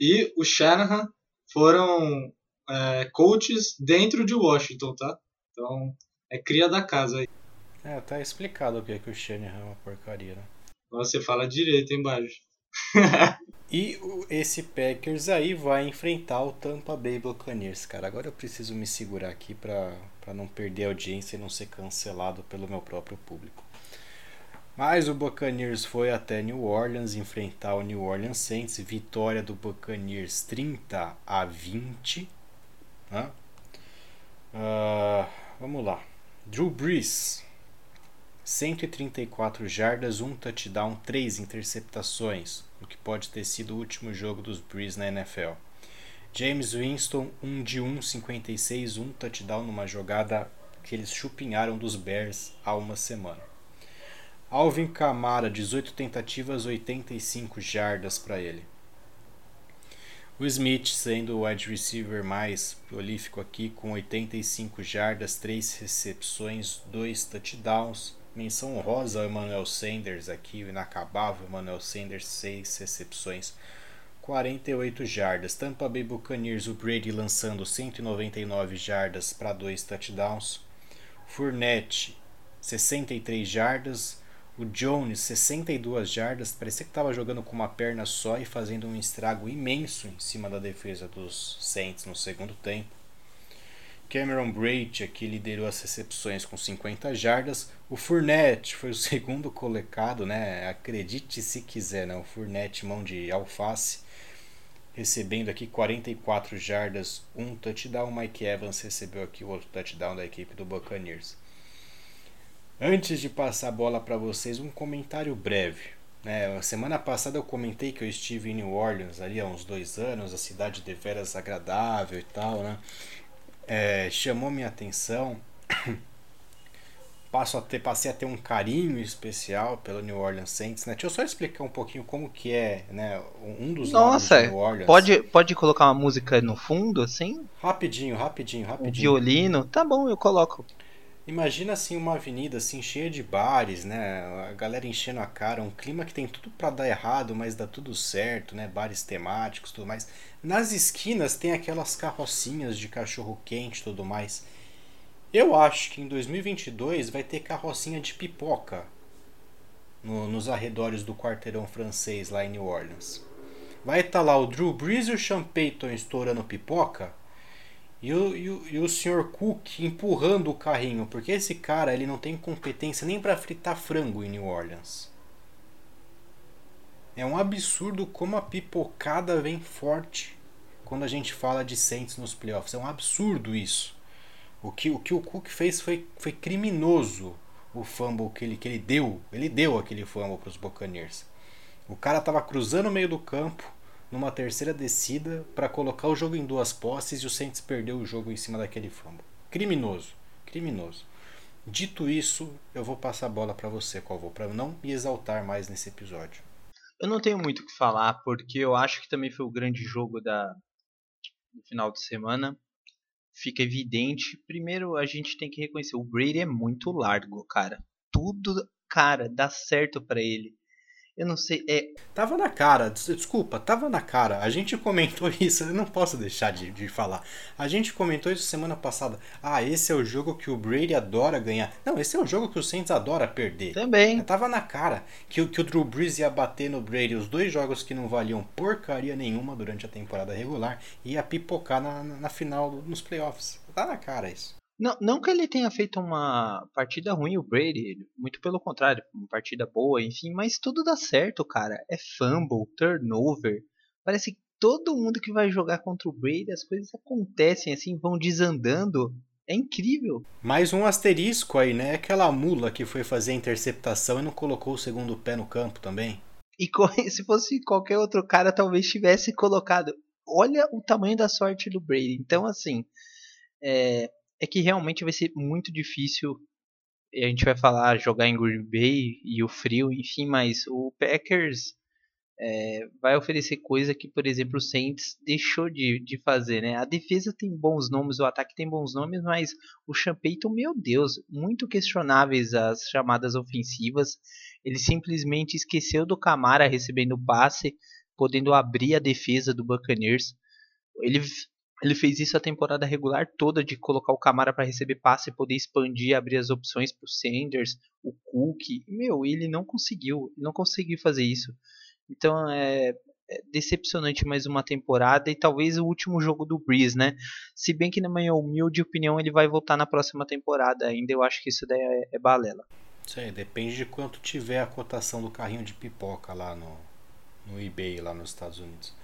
e o Shanahan foram é, coaches dentro de Washington, tá? Então, é cria da casa aí. É, tá explicado o que é que o Shanahan é uma porcaria, né? Você fala direito, hein, Bajo? E esse Packers aí vai enfrentar o Tampa Bay Buccaneers, cara. Agora eu preciso me segurar aqui para não perder a audiência e não ser cancelado pelo meu próprio público. Mas o Buccaneers foi até New Orleans enfrentar o New Orleans Saints, vitória do Buccaneers 30 a 20. Né? Uh, vamos lá. Drew Brees 134 jardas, um touchdown, três interceptações, o que pode ter sido o último jogo dos Breeze na NFL. James Winston, 1 de 1, 56, um touchdown numa jogada que eles chupinharam dos Bears há uma semana. Alvin Kamara, 18 tentativas, 85 jardas para ele. O Smith sendo o wide receiver mais prolífico aqui, com 85 jardas, 3 recepções, 2 touchdowns. Menção honrosa ao Emmanuel Sanders aqui, o inacabável Emmanuel Sanders, 6 recepções, 48 jardas. Tampa Bay Buccaneers, o Brady lançando 199 jardas para 2 touchdowns. Fournette, 63 jardas. O Jones, 62 jardas. Parecia que estava jogando com uma perna só e fazendo um estrago imenso em cima da defesa dos Saints no segundo tempo. Cameron Braid aqui liderou as recepções com 50 jardas. O Fournette foi o segundo colocado, né? Acredite se quiser, né? O Fournette, mão de alface, recebendo aqui 44 jardas, um touchdown. Mike Evans recebeu aqui o outro touchdown da equipe do Buccaneers. Antes de passar a bola para vocês, um comentário breve. Né? Semana passada eu comentei que eu estive em New Orleans ali há uns dois anos, a cidade de veras agradável e tal, né? É, chamou minha atenção. Passo a ter, passei a ter um carinho especial pelo New Orleans Saints, né? Deixa eu só explicar um pouquinho como que é, né? Um dos Nossa, New Orleans. Pode, pode colocar uma música no fundo, assim? Rapidinho, rapidinho, rapidinho. Um violino, tá bom, eu coloco. Imagina assim uma avenida assim cheia de bares, né? A galera enchendo a cara, um clima que tem tudo para dar errado, mas dá tudo certo, né? Bares temáticos, tudo mais. Nas esquinas tem aquelas carrocinhas de cachorro quente, tudo mais. Eu acho que em 2022 vai ter carrocinha de pipoca no, nos arredores do quarteirão francês lá em New Orleans. Vai estar tá lá o Drew Brees e o Sean Payton estourando pipoca e o, e o, e o Sr. Cook empurrando o carrinho, porque esse cara ele não tem competência nem para fritar frango em New Orleans. É um absurdo como a pipocada vem forte quando a gente fala de Saints nos playoffs. É um absurdo isso. O que o, que o Cook fez foi, foi criminoso o fumble que ele, que ele deu. Ele deu aquele fumble para os Buccaneers. O cara estava cruzando o meio do campo, numa terceira descida para colocar o jogo em duas posses e o Saints perdeu o jogo em cima daquele fumble. Criminoso, criminoso. Dito isso, eu vou passar a bola para você, Calvo, para não me exaltar mais nesse episódio. Eu não tenho muito o que falar, porque eu acho que também foi o grande jogo da no final de semana. Fica evidente. Primeiro, a gente tem que reconhecer: o Brady é muito largo, cara. Tudo, cara, dá certo para ele. Eu não sei, é. Tava na cara, desculpa, tava na cara. A gente comentou isso, eu não posso deixar de, de falar. A gente comentou isso semana passada. Ah, esse é o jogo que o Brady adora ganhar. Não, esse é o jogo que o Saints adora perder. Também. Tava na cara que, que o Drew Brees ia bater no Brady os dois jogos que não valiam porcaria nenhuma durante a temporada regular e ia pipocar na, na final nos playoffs. Tá na cara isso. Não, não que ele tenha feito uma partida ruim, o Brady, muito pelo contrário, uma partida boa, enfim, mas tudo dá certo, cara. É fumble, turnover. Parece que todo mundo que vai jogar contra o Brady, as coisas acontecem assim, vão desandando. É incrível. Mais um asterisco aí, né? Aquela mula que foi fazer a interceptação e não colocou o segundo pé no campo também. E se fosse qualquer outro cara, talvez tivesse colocado. Olha o tamanho da sorte do Brady. Então, assim, é, é que realmente vai ser muito difícil. A gente vai falar jogar em Green Bay e o frio, enfim, mas o Packers é, vai oferecer coisa que, por exemplo, o Saints deixou de, de fazer, né? A defesa tem bons nomes, o ataque tem bons nomes, mas o Sean Payton, meu Deus, muito questionáveis as chamadas ofensivas. Ele simplesmente esqueceu do Camara recebendo passe, podendo abrir a defesa do Buccaneers. Ele, ele fez isso a temporada regular toda de colocar o Camara para receber passe e poder expandir, abrir as opções para o Sanders, o Cook. Meu, ele não conseguiu, não conseguiu fazer isso. Então é, é, decepcionante mais uma temporada e talvez o último jogo do Breeze, né? Se bem que na minha humilde opinião ele vai voltar na próxima temporada ainda, eu acho que isso daí é, é balela. Isso aí, depende de quanto tiver a cotação do carrinho de pipoca lá no, no eBay lá nos Estados Unidos.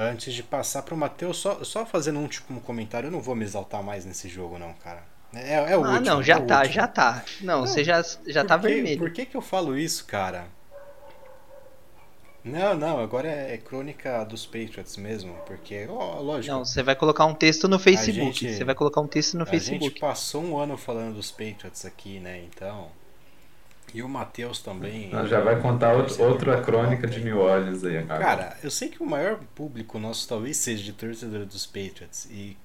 Antes de passar para o Matheus, só, só fazendo um último comentário, eu não vou me exaltar mais nesse jogo não, cara. É, é o ah, último. não, já é tá, último. já tá. Não, não, você já, já tá que, vermelho. Por que, que eu falo isso, cara? Não, não, agora é, é crônica dos Patriots mesmo, porque, ó, lógico. Não, você vai colocar um texto no Facebook. Gente, você vai colocar um texto no a Facebook. A gente passou um ano falando dos Patriots aqui, né? Então. E o Matheus também. Não, já vai contar outro, outra crônica de New Orleans aí, cara. Cara, eu sei que o maior público nosso talvez seja de torcedor dos Patriots. E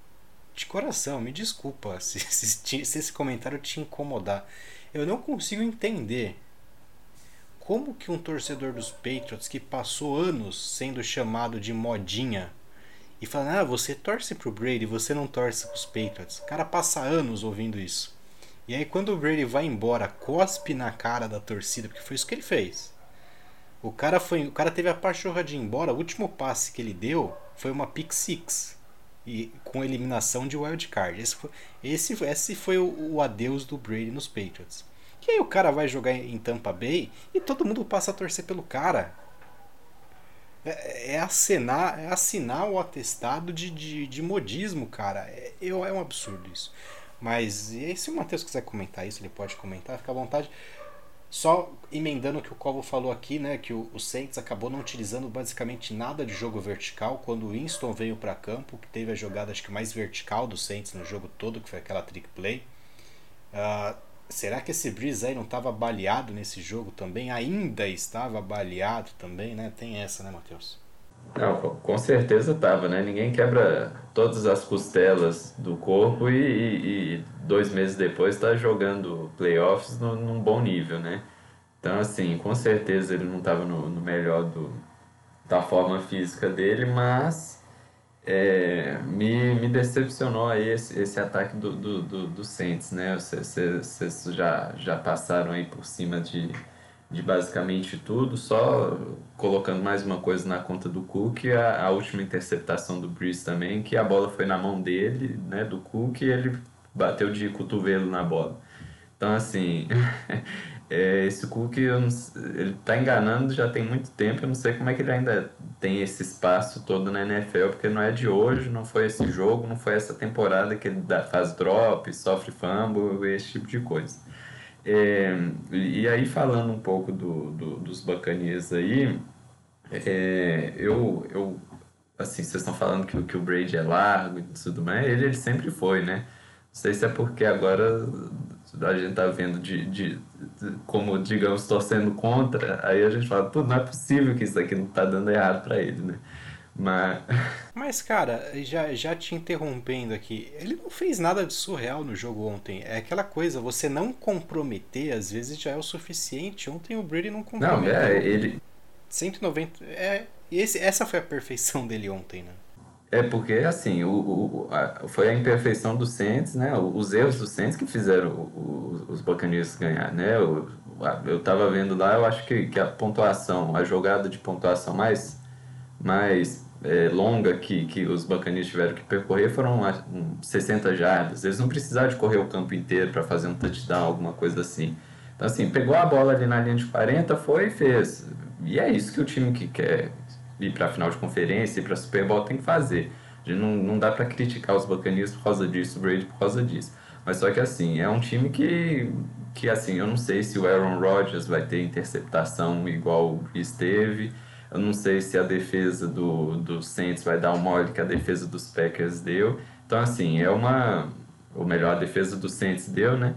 de coração, me desculpa se, se, se esse comentário te incomodar. Eu não consigo entender como que um torcedor dos Patriots que passou anos sendo chamado de modinha e falando, ah, você torce pro Brady, você não torce pros Patriots. O cara passa anos ouvindo isso. E aí quando o Brady vai embora, cospe na cara da torcida, porque foi isso que ele fez. O cara foi, o cara teve a pachorra de ir embora, o último passe que ele deu foi uma pick six e com eliminação de wild card. Esse foi, esse, esse foi o, o adeus do Brady nos Patriots. Que aí o cara vai jogar em Tampa Bay e todo mundo passa a torcer pelo cara. É, é assinar, é assinar o atestado de, de, de modismo, cara. É, é um absurdo isso. Mas e se o Matheus quiser comentar isso, ele pode comentar, fica à vontade. Só emendando o que o Covo falou aqui, né, que o, o Saints acabou não utilizando basicamente nada de jogo vertical quando o Winston veio para campo, que teve a jogada acho que mais vertical do Saints no jogo todo, que foi aquela trick play. Uh, será que esse Breeze aí não estava baleado nesse jogo também? Ainda estava baleado também, né? Tem essa, né, Matheus? Não, com certeza estava, né? Ninguém quebra todas as costelas do corpo e, e, e dois meses depois está jogando playoffs no, num bom nível, né? Então, assim, com certeza ele não estava no, no melhor do, da forma física dele, mas é, me, me decepcionou aí esse, esse ataque do, do, do, do Saints, né? Vocês já, já passaram aí por cima de, de basicamente tudo, só colocando mais uma coisa na conta do Cook, a, a última interceptação do Breeze também, que a bola foi na mão dele, né, do Cook, e ele bateu de cotovelo na bola. Então, assim, É, esse Cook, não, ele tá enganando já tem muito tempo, eu não sei como é que ele ainda tem esse espaço todo na NFL, porque não é de hoje, não foi esse jogo, não foi essa temporada que ele dá, faz drop, sofre fumble, esse tipo de coisa. É, e aí, falando um pouco do, do dos Bacanias aí, é, eu, eu, assim, vocês estão falando que, que o Brady é largo e tudo mais, ele, ele sempre foi, né? Não sei se é porque agora a gente tá vendo de, de, de, como, digamos, torcendo contra, aí a gente fala, pô, não é possível que isso aqui não tá dando errado para ele, né? Mas... Mas, cara, já, já te interrompendo aqui, ele não fez nada de surreal no jogo ontem. É aquela coisa, você não comprometer, às vezes já é o suficiente. Ontem o Brady não comprometeu. Não, é, ele... 190... É, esse, essa foi a perfeição dele ontem, né? É porque, assim, o, o a, foi a imperfeição do Saints, né? Os erros do Saints que fizeram o, os Buccaneers ganhar, né? Eu, eu tava vendo lá, eu acho que, que a pontuação, a jogada de pontuação mais, mais é, longa que, que os Buccaneers tiveram que percorrer foram 60 jardas. Eles não precisaram de correr o campo inteiro para fazer um touchdown, alguma coisa assim. Então, assim, pegou a bola ali na linha de 40, foi e fez. E é isso que o time que quer ir para a final de conferência, ir para Super Bowl tem que fazer. Não, não dá para criticar os Buccaneers por causa disso, o Brady por causa disso. Mas só que assim, é um time que, que assim, eu não sei se o Aaron Rodgers vai ter interceptação igual esteve. Eu não sei se a defesa do, do Saints vai dar o mole que a defesa dos Packers deu. Então, assim, é uma. Ou melhor, a defesa do Saints deu, né?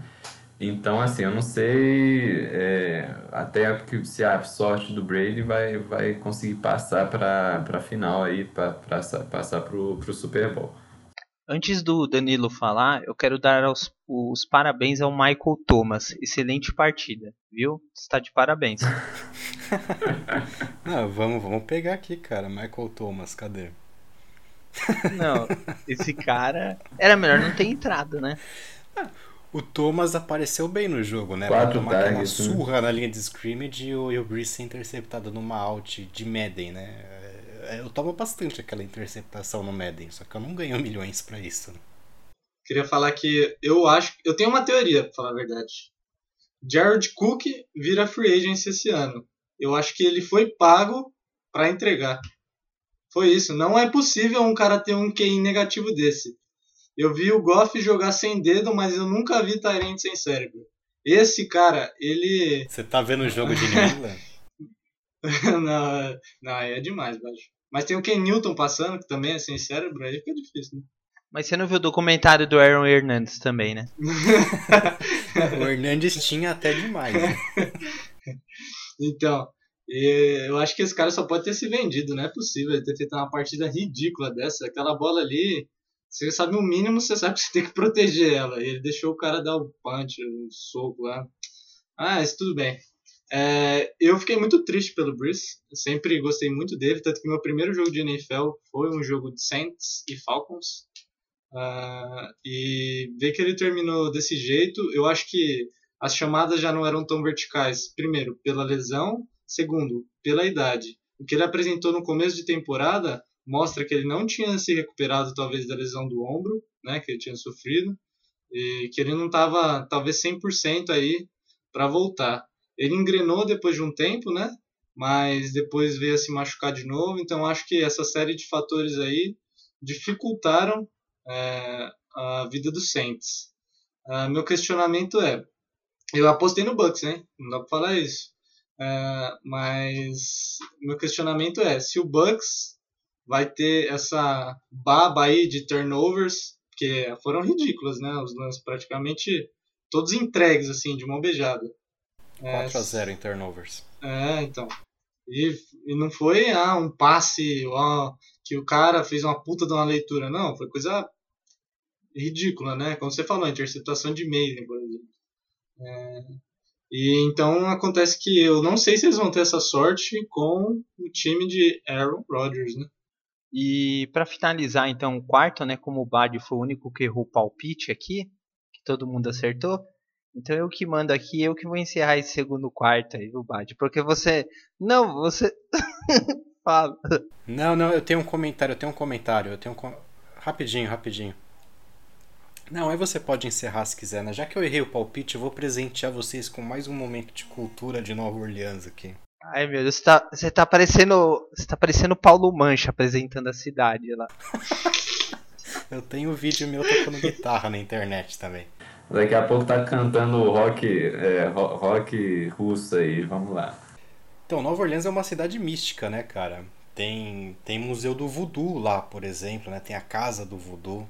Então, assim, eu não sei é, até que se a sorte do Brady vai, vai conseguir passar para a final aí, para passar para o Super Bowl. Antes do Danilo falar, eu quero dar os, os parabéns ao Michael Thomas. Excelente partida, viu? Está de parabéns. não, vamos, vamos pegar aqui, cara. Michael Thomas, cadê? Não, esse cara era melhor não ter entrado, né? Ah, o Thomas apareceu bem no jogo, né? Quatro uma, uma surra na linha de scrimmage e o, e o ser interceptado numa out de Madden, né? É, eu tomo bastante aquela interceptação no Madden, só que eu não ganho milhões para isso. Né? Queria falar que eu acho. Eu tenho uma teoria, pra falar a verdade. Jared Cook vira free agent esse ano. Eu acho que ele foi pago para entregar. Foi isso. Não é possível um cara ter um QI negativo desse. Eu vi o Goff jogar sem dedo, mas eu nunca vi Tyrant sem cérebro. Esse cara, ele. Você tá vendo o jogo de New não, não, é demais, baixo. Mas tem o Ken Newton passando, que também é sem cérebro, aí fica difícil, né? Mas você não viu o documentário do Aaron Hernandez também, né? o Hernandez tinha até demais. Né? então, eu acho que esse cara só pode ter se vendido, não é possível ele ter feito uma partida ridícula dessa. Aquela bola ali, você sabe o mínimo, você sabe que você tem que proteger ela. Ele deixou o cara dar o punch, o soco lá. Ah, isso tudo bem. É, eu fiquei muito triste pelo Bruce. Sempre gostei muito dele, tanto que meu primeiro jogo de NFL foi um jogo de Saints e Falcons. Uh, e ver que ele terminou desse jeito, eu acho que as chamadas já não eram tão verticais. Primeiro, pela lesão. Segundo, pela idade. O que ele apresentou no começo de temporada mostra que ele não tinha se recuperado talvez da lesão do ombro, né, que ele tinha sofrido, e que ele não estava talvez 100% aí para voltar. Ele engrenou depois de um tempo, né? Mas depois veio a se machucar de novo. Então acho que essa série de fatores aí dificultaram é, a vida do Saints. Uh, meu questionamento é, eu apostei no Bucks, né? Não dá para falar isso. Uh, mas meu questionamento é, se o Bucks vai ter essa baba aí de turnovers, que foram ridículas, né? Os lances praticamente todos entregues assim de mão beijada. 4 a 0 em turnovers. É, então. E, e não foi ah, um passe ó, que o cara fez uma puta de uma leitura, não. Foi coisa ridícula, né? Como você falou, interceptação de Maiden, por exemplo. É, e então acontece que eu não sei se eles vão ter essa sorte com o time de Aaron Rodgers, né? E para finalizar então o quarto, né, como o Bad foi o único que errou o palpite aqui, que todo mundo acertou, então eu que mando aqui, eu que vou encerrar esse segundo quarto aí, viu, Bad? Porque você. Não, você. Fala. Não, não, eu tenho um comentário, eu tenho um comentário, eu tenho um. Com... Rapidinho, rapidinho. Não, aí você pode encerrar se quiser, né? Já que eu errei o palpite, eu vou presentear vocês com mais um momento de cultura de Nova Orleans aqui. Ai meu Deus, você tá, você tá parecendo. Você tá parecendo Paulo Mancha apresentando a cidade lá. eu tenho vídeo meu tocando guitarra na internet também. Daqui a pouco tá cantando rock, é, rock russo aí, vamos lá. Então, Nova Orleans é uma cidade mística, né, cara? Tem, tem museu do voodoo lá, por exemplo, né? Tem a casa do voodoo.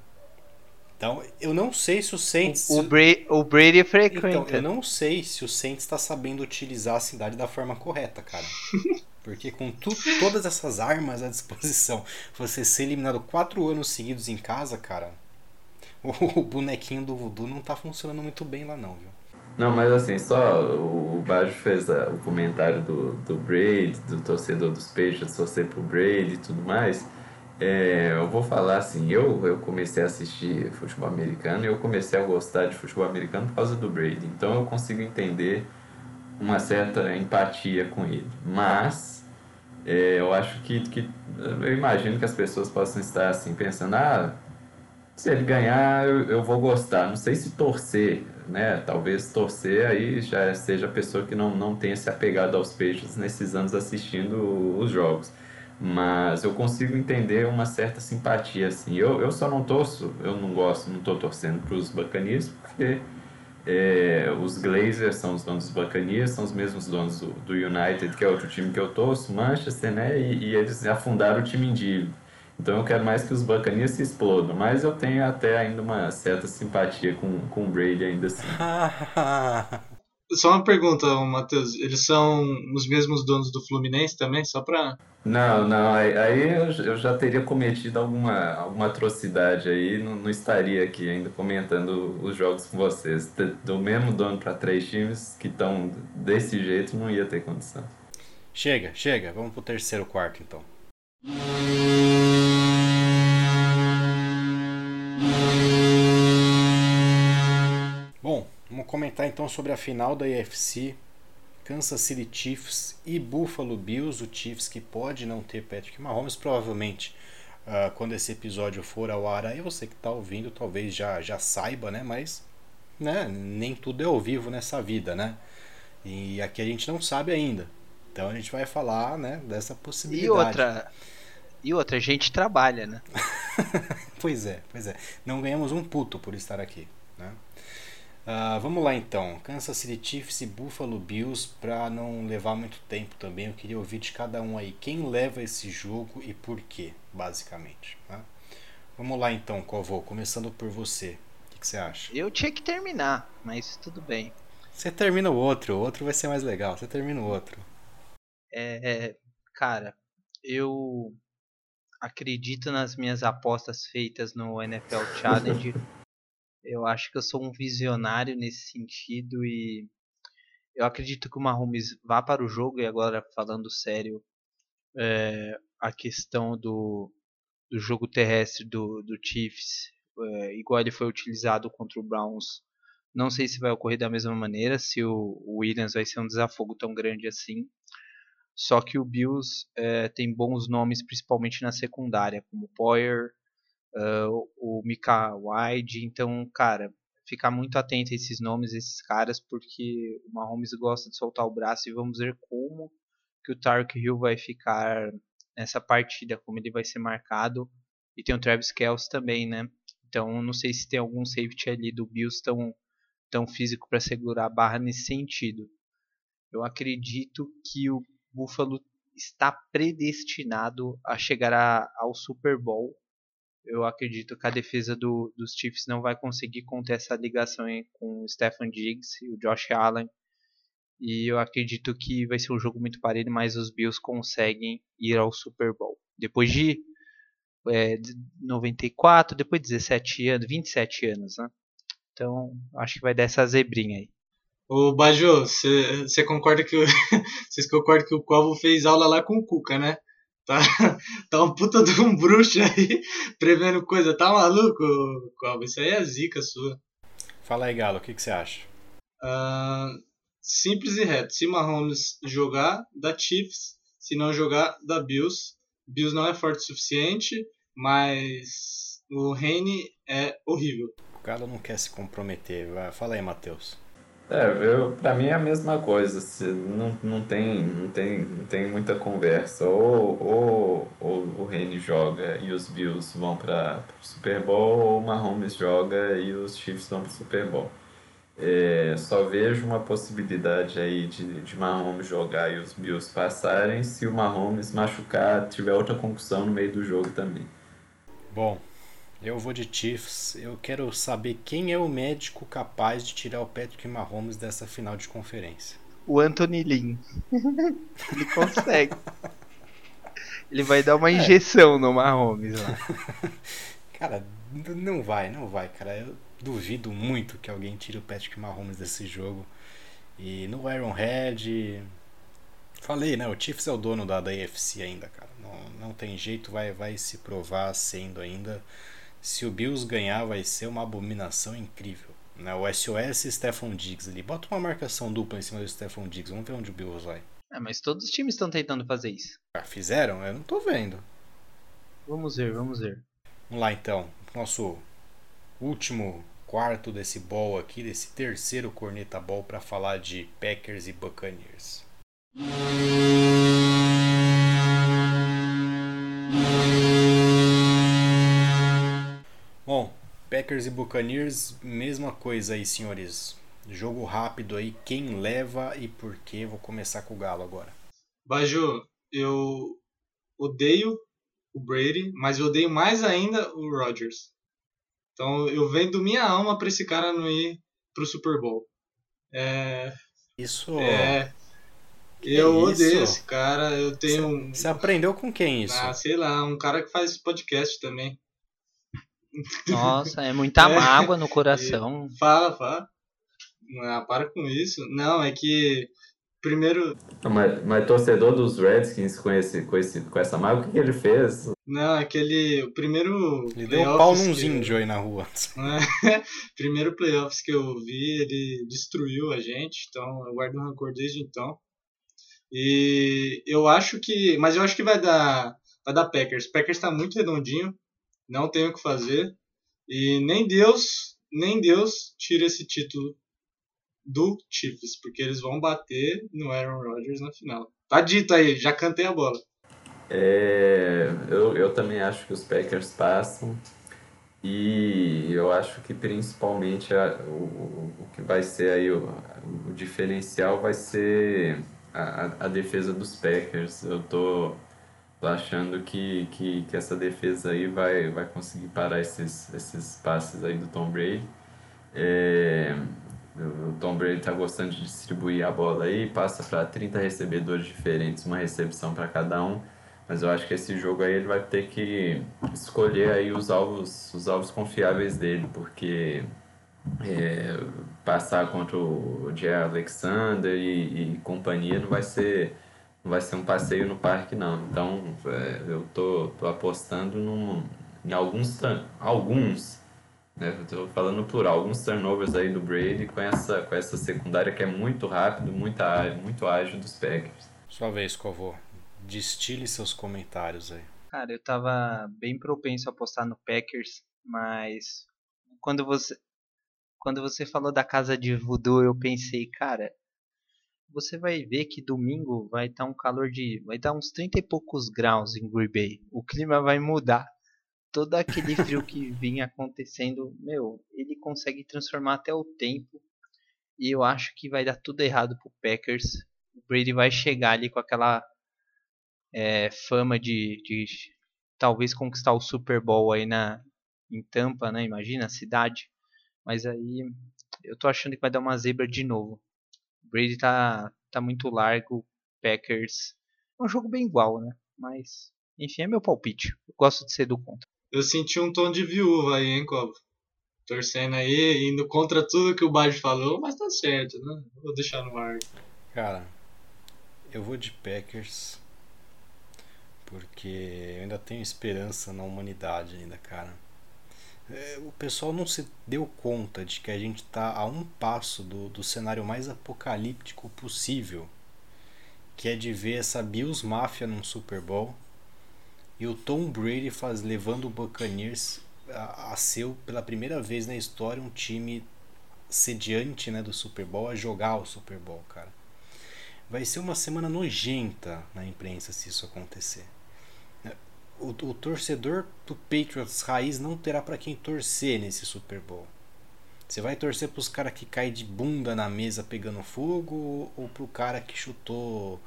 Então, eu não sei se o Saints... O, o, Bra o Brady frequenta. Então, eu não sei se o Saints está sabendo utilizar a cidade da forma correta, cara. Porque com tu, todas essas armas à disposição, você ser eliminado quatro anos seguidos em casa, cara o bonequinho do voodoo não tá funcionando muito bem lá não, viu? Não, mas assim, só o Bajo fez a, o comentário do, do Brady, do torcedor dos Peixes, torcer pro Brady e tudo mais. É, eu vou falar assim, eu, eu comecei a assistir futebol americano e eu comecei a gostar de futebol americano por causa do Brady. Então eu consigo entender uma certa empatia com ele. Mas é, eu acho que, que eu imagino que as pessoas possam estar assim pensando, ah, se ele ganhar, eu, vou gostar. Não sei se torcer, né? Talvez torcer aí já seja a pessoa que não, não tenha se apegado aos peixes nesses anos assistindo os jogos. mas eu consigo entender uma certa simpatia, assim. Eu, eu só não torço, eu não gosto, não estou torcendo para os Buccaneers, porque é, os Glazers são os donos dos Buccaneers, são os mesmos donos do, do United, que é outro time que eu torço, Manchester, né? E, e, eles afundaram o time em dívida. Então eu quero mais que os Buccaneers se explodam, mas eu tenho até ainda uma certa simpatia com, com o Brady ainda assim. Só uma pergunta, Matheus. Eles são os mesmos donos do Fluminense também? Só pra. Não, não. Aí eu já teria cometido alguma, alguma atrocidade aí. Não, não estaria aqui ainda comentando os jogos com vocês. Do mesmo dono para três times que estão desse jeito, não ia ter condição. Chega, chega. Vamos pro terceiro quarto então. Comentar então sobre a final da AFC. Kansas City Chiefs e Buffalo Bills, o Chiefs que pode não ter Patrick Mahomes, provavelmente uh, quando esse episódio for ao ar aí você que está ouvindo talvez já, já saiba, né? Mas né, nem tudo é ao vivo nessa vida, né? E aqui a gente não sabe ainda. Então a gente vai falar, né, dessa possibilidade. E outra, e outra, a gente trabalha, né? pois é, pois é. Não ganhamos um puto por estar aqui? Uh, vamos lá então, Kansas City Chiefs e Buffalo Bills, para não levar muito tempo também, eu queria ouvir de cada um aí quem leva esse jogo e por quê, basicamente. Tá? Vamos lá então, Covô, começando por você, o que, você acha? Eu tinha que terminar, mas tudo bem. Você termina o outro, o outro vai ser mais legal, você termina o outro. É, cara, eu acredito nas minhas apostas feitas no NFL Challenge. Eu acho que eu sou um visionário nesse sentido e eu acredito que o Mahomes vá para o jogo e agora falando sério, é, a questão do, do jogo terrestre do, do Chiefs, é, igual ele foi utilizado contra o Browns, não sei se vai ocorrer da mesma maneira, se o, o Williams vai ser um desafogo tão grande assim. Só que o Bills é, tem bons nomes, principalmente na secundária, como Poyer, uh, o Mika Wide. Então, cara, ficar muito atento a esses nomes, esses caras, porque o Mahomes gosta de soltar o braço e vamos ver como que o Tark Hill vai ficar nessa partida, como ele vai ser marcado. E tem o Travis Kelce também, né? Então, não sei se tem algum safety ali do Bills tão, tão físico para segurar a barra nesse sentido. Eu acredito que o Buffalo está predestinado a chegar a, ao Super Bowl eu acredito que a defesa do, dos Chiefs não vai conseguir conter essa ligação com o Stephen Diggs e o Josh Allen. E eu acredito que vai ser um jogo muito parelho, mas os Bills conseguem ir ao Super Bowl. Depois de é, 94, depois de 17 anos, 27 anos, né? Então, acho que vai dar essa zebrinha aí. Ô Bajo, você concorda que vocês concordam que o Covo fez aula lá com o Cuca, né? Tá, tá um puta de um bruxo aí, prevendo coisa. Tá maluco, Cobb? Isso aí é zica sua. Fala aí, Galo, o que, que você acha? Uh, simples e reto. Se Mahomes jogar, dá Chiefs. Se não jogar, dá Bills. Bills não é forte o suficiente, mas o Reine é horrível. O Galo não quer se comprometer. Fala aí, Matheus. É, eu, pra mim é a mesma coisa, se, não, não, tem, não, tem, não tem muita conversa. Ou, ou, ou o Rene joga e os Bills vão para o Super Bowl, ou o Mahomes joga e os Chiefs vão para o Super Bowl. É, só vejo uma possibilidade aí de, de Mahomes jogar e os Bills passarem se o Mahomes machucar, tiver outra concussão no meio do jogo também. Bom, eu vou de Chiefs. Eu quero saber quem é o médico capaz de tirar o Patrick Mahomes dessa final de conferência. O Anthony Lynn. Ele consegue. Ele vai dar uma é. injeção é. no Mahomes lá. Cara, não vai, não vai, cara. Eu duvido muito que alguém tire o Patrick Mahomes desse jogo. E no Head, Falei, né? O Chiefs é o dono da, da AFC ainda, cara. Não, não tem jeito, vai, vai se provar sendo ainda. Se o Bills ganhar, vai ser uma abominação incrível. Né? O SOS e Stephon Diggs ali. Bota uma marcação dupla em cima do Stephon Diggs. Vamos ver onde o Bills vai. É, mas todos os times estão tentando fazer isso. Ah, fizeram? Eu não tô vendo. Vamos ver, vamos ver. Vamos lá então. Nosso último quarto desse ball aqui, desse terceiro corneta ball para falar de Packers e Buccaneers. Bom, Packers e Buccaneers, mesma coisa aí, senhores. Jogo rápido aí, quem leva e por quê? Vou começar com o Galo agora. Baju, eu odeio o Brady, mas eu odeio mais ainda o Rodgers. Então eu vendo minha alma para esse cara não ir pro Super Bowl. É, Isso. é, eu isso? odeio esse cara. Eu tenho um, Você aprendeu com quem isso? ah, sei lá, um cara que faz podcast também. Nossa, é muita É. mágoa no coração. Fala, fala. Ah, para com isso. Não, é que primeiro, Mas, mas torcedor dos Redskins com, esse, com, esse, com essa marca, o que, que ele fez? não, é que ele, o primeiro Ele deu um pau que- índios aí na rua. primeiro playoffs que eu vi, ele destruiu a gente, então eu guardo um rancor desde então. E eu acho que, mas eu acho que vai dar, vai dar Packers. Packers tá muito redondinho, não tem o que fazer. E nem Deus, nem Deus tira esse título do Chiefs, porque eles vão bater no Aaron Rodgers na final. Tá dito aí, já cantei a bola. É, eu, eu também acho que os Packers passam. E eu acho que principalmente a- o, o, que vai ser aí o, o diferencial vai ser a, a- a defesa dos Packers. Eu tô, tô achando que, que, que essa defesa aí vai, vai conseguir parar esses, esses passes aí do Tom Brady. É, o Tom Brady tá gostando de distribuir a bola aí, passa para 30 recebedores diferentes, uma recepção para cada um. Mas eu acho que esse jogo aí ele vai ter que escolher aí os alvos, os alvos confiáveis dele, porque é, passar contra o Jair Alexander e, e companhia não vai ser vai ser um passeio no parque não. Então é, eu tô, tô apostando num, em alguns alguns né, eu tô falando no plural, alguns turnovers aí do Brady com essa com essa secundária que é muito rápido, muito ágil, muito ágil dos Packers. Sua vez, Covô. Destile seus comentários aí. Cara, eu tava bem propenso a apostar no Packers, mas quando você quando você falou da casa de voodoo, eu pensei, cara, você vai ver que domingo vai estar um calor de, vai estar uns 30 e poucos graus em Green Bay. O clima vai mudar. Todo aquele frio que vinha acontecendo, meu, ele consegue transformar até o tempo. E eu acho que vai dar tudo errado pro Packers. O Brady vai chegar ali com aquela é, fama de, de talvez conquistar o Super Bowl aí na em Tampa, né? Imagina a cidade. Mas aí eu tô achando que vai dar uma zebra de novo. O Brady tá tá muito largo, Packers. É um jogo bem igual, né? Mas enfim, é meu palpite. Eu gosto de ser do contra. Eu senti um tom de viúva aí, hein, Cobo? Torcendo aí, indo contra tudo que o Bajo falou, mas tá certo, né? Vou deixar no ar. Cara, eu vou de Packers porque eu ainda tenho esperança na humanidade ainda, cara. É, o pessoal não se deu conta de que a gente tá a um passo do, do cenário mais apocalíptico possível, que é de ver essa Bills Mafia num Super Bowl e o Tom Brady faz levando o Buccaneers a, a ser pela primeira vez na história um time sediante né, do Super Bowl a jogar o Super Bowl, cara. Vai ser uma semana nojenta na imprensa se isso acontecer. O, o torcedor do Patriots raiz não terá para quem torcer nesse Super Bowl. Você vai torcer pros caras que caem de bunda na mesa pegando fogo ou pro cara que chutou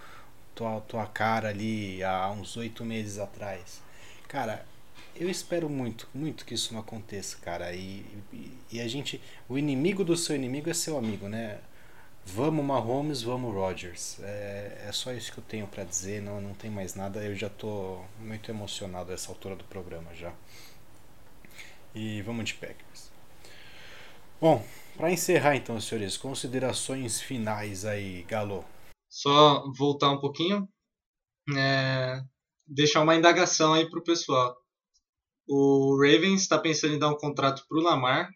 tua, tua cara ali há uns oito meses atrás? Cara, eu espero muito, muito que isso não aconteça, cara. E, e, e a gente. O inimigo do seu inimigo é seu amigo, né? Vamos Mahomes, vamos Rodgers. É, é só isso que eu tenho para dizer, não, não tem mais nada. Eu já tô muito emocionado a essa altura do programa já. E vamos de Packers. Bom, para encerrar então, senhores, considerações finais aí, Galo. Só voltar um pouquinho, é, deixar uma indagação aí pro pessoal. O Ravens está pensando em dar um contrato pro Lamar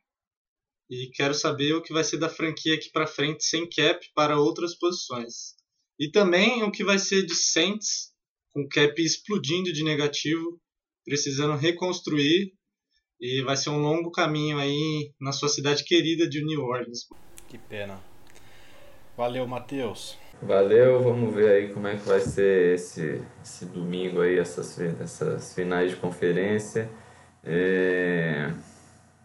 e quero saber o que vai ser da franquia aqui para frente sem cap para outras posições. E também o que vai ser de Saints com cap explodindo de negativo, precisando reconstruir e vai ser um longo caminho aí na sua cidade querida de New Orleans. Que pena. Valeu, Matheus. Valeu, vamos ver aí como é que vai ser esse, esse domingo aí, essas, essas finais de conferência. É...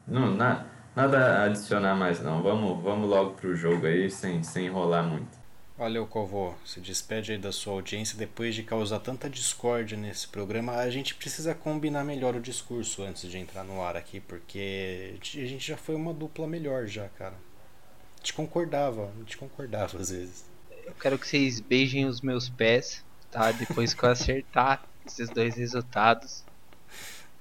Não, na, nada a adicionar mais não. Vamos, vamos logo pro jogo aí, sem, sem enrolar muito. Valeu, Covô. Se despede aí da sua audiência. Depois de causar tanta discórdia nesse programa, a gente precisa combinar melhor o discurso antes de entrar no ar aqui, porque a gente já foi uma dupla melhor já, cara. A gente concordava, a gente concordava às vezes. Eu quero que vocês beijem os meus pés, tá? Depois que eu acertar esses dois resultados,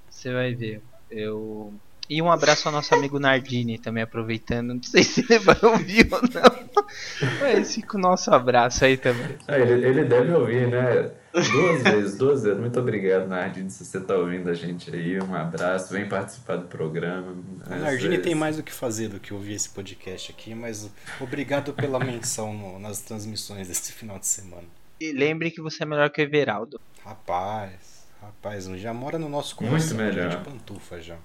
você vai ver. Eu e um abraço ao nosso amigo Nardini também, aproveitando. Não sei se ele vai ouvir ou não. Mas fica o nosso abraço aí também. Ah, ele, ele deve ouvir, né? Duas vezes, duas vezes. Muito obrigado, Nardini, se você está ouvindo a gente aí. Um abraço, vem participar do programa. O Nardini vezes. tem mais o que fazer do que ouvir esse podcast aqui, mas obrigado pela menção no, nas transmissões desse final de semana. E lembre que você é melhor que o Everaldo. Rapaz, rapaz, já mora no nosso coração. Muito melhor. De pantufa já.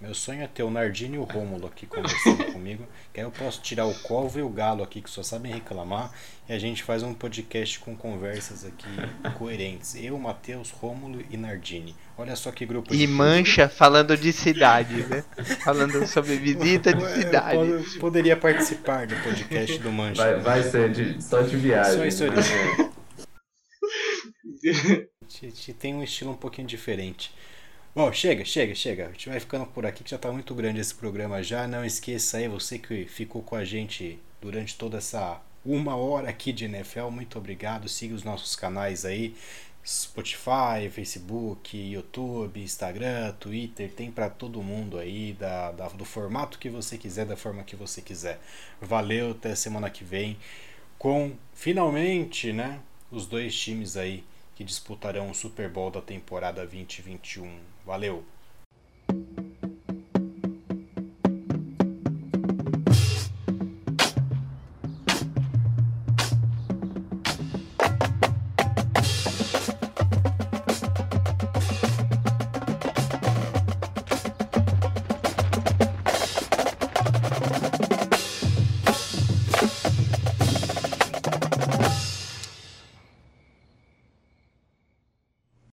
Meu sonho é ter o Nardini e o Rômulo aqui conversando comigo. Que aí eu posso tirar o Corvo e o Galo aqui, que só sabem reclamar. E a gente faz um podcast com conversas aqui coerentes. Eu, Matheus, Rômulo e Nardini. Olha só que grupo E Mancha falando de cidade, né? Falando sobre visita de cidade. Eu poderia participar do podcast do Mancha. Vai, vai ser de, só de viagem. Só isso né? Tem um estilo um pouquinho diferente. Bom, chega, chega, chega. A gente vai ficando por aqui que já está muito grande esse programa já. Não esqueça aí, você que ficou com a gente durante toda essa uma hora aqui de NFL, muito obrigado. Siga os nossos canais aí. Spotify, Facebook, YouTube, Instagram, Twitter, tem para todo mundo aí, da, da, do formato que você quiser, da forma que você quiser. Valeu, até semana que vem, com finalmente, né, os dois times aí que disputarão o Super Bowl da temporada 2021. Valeu!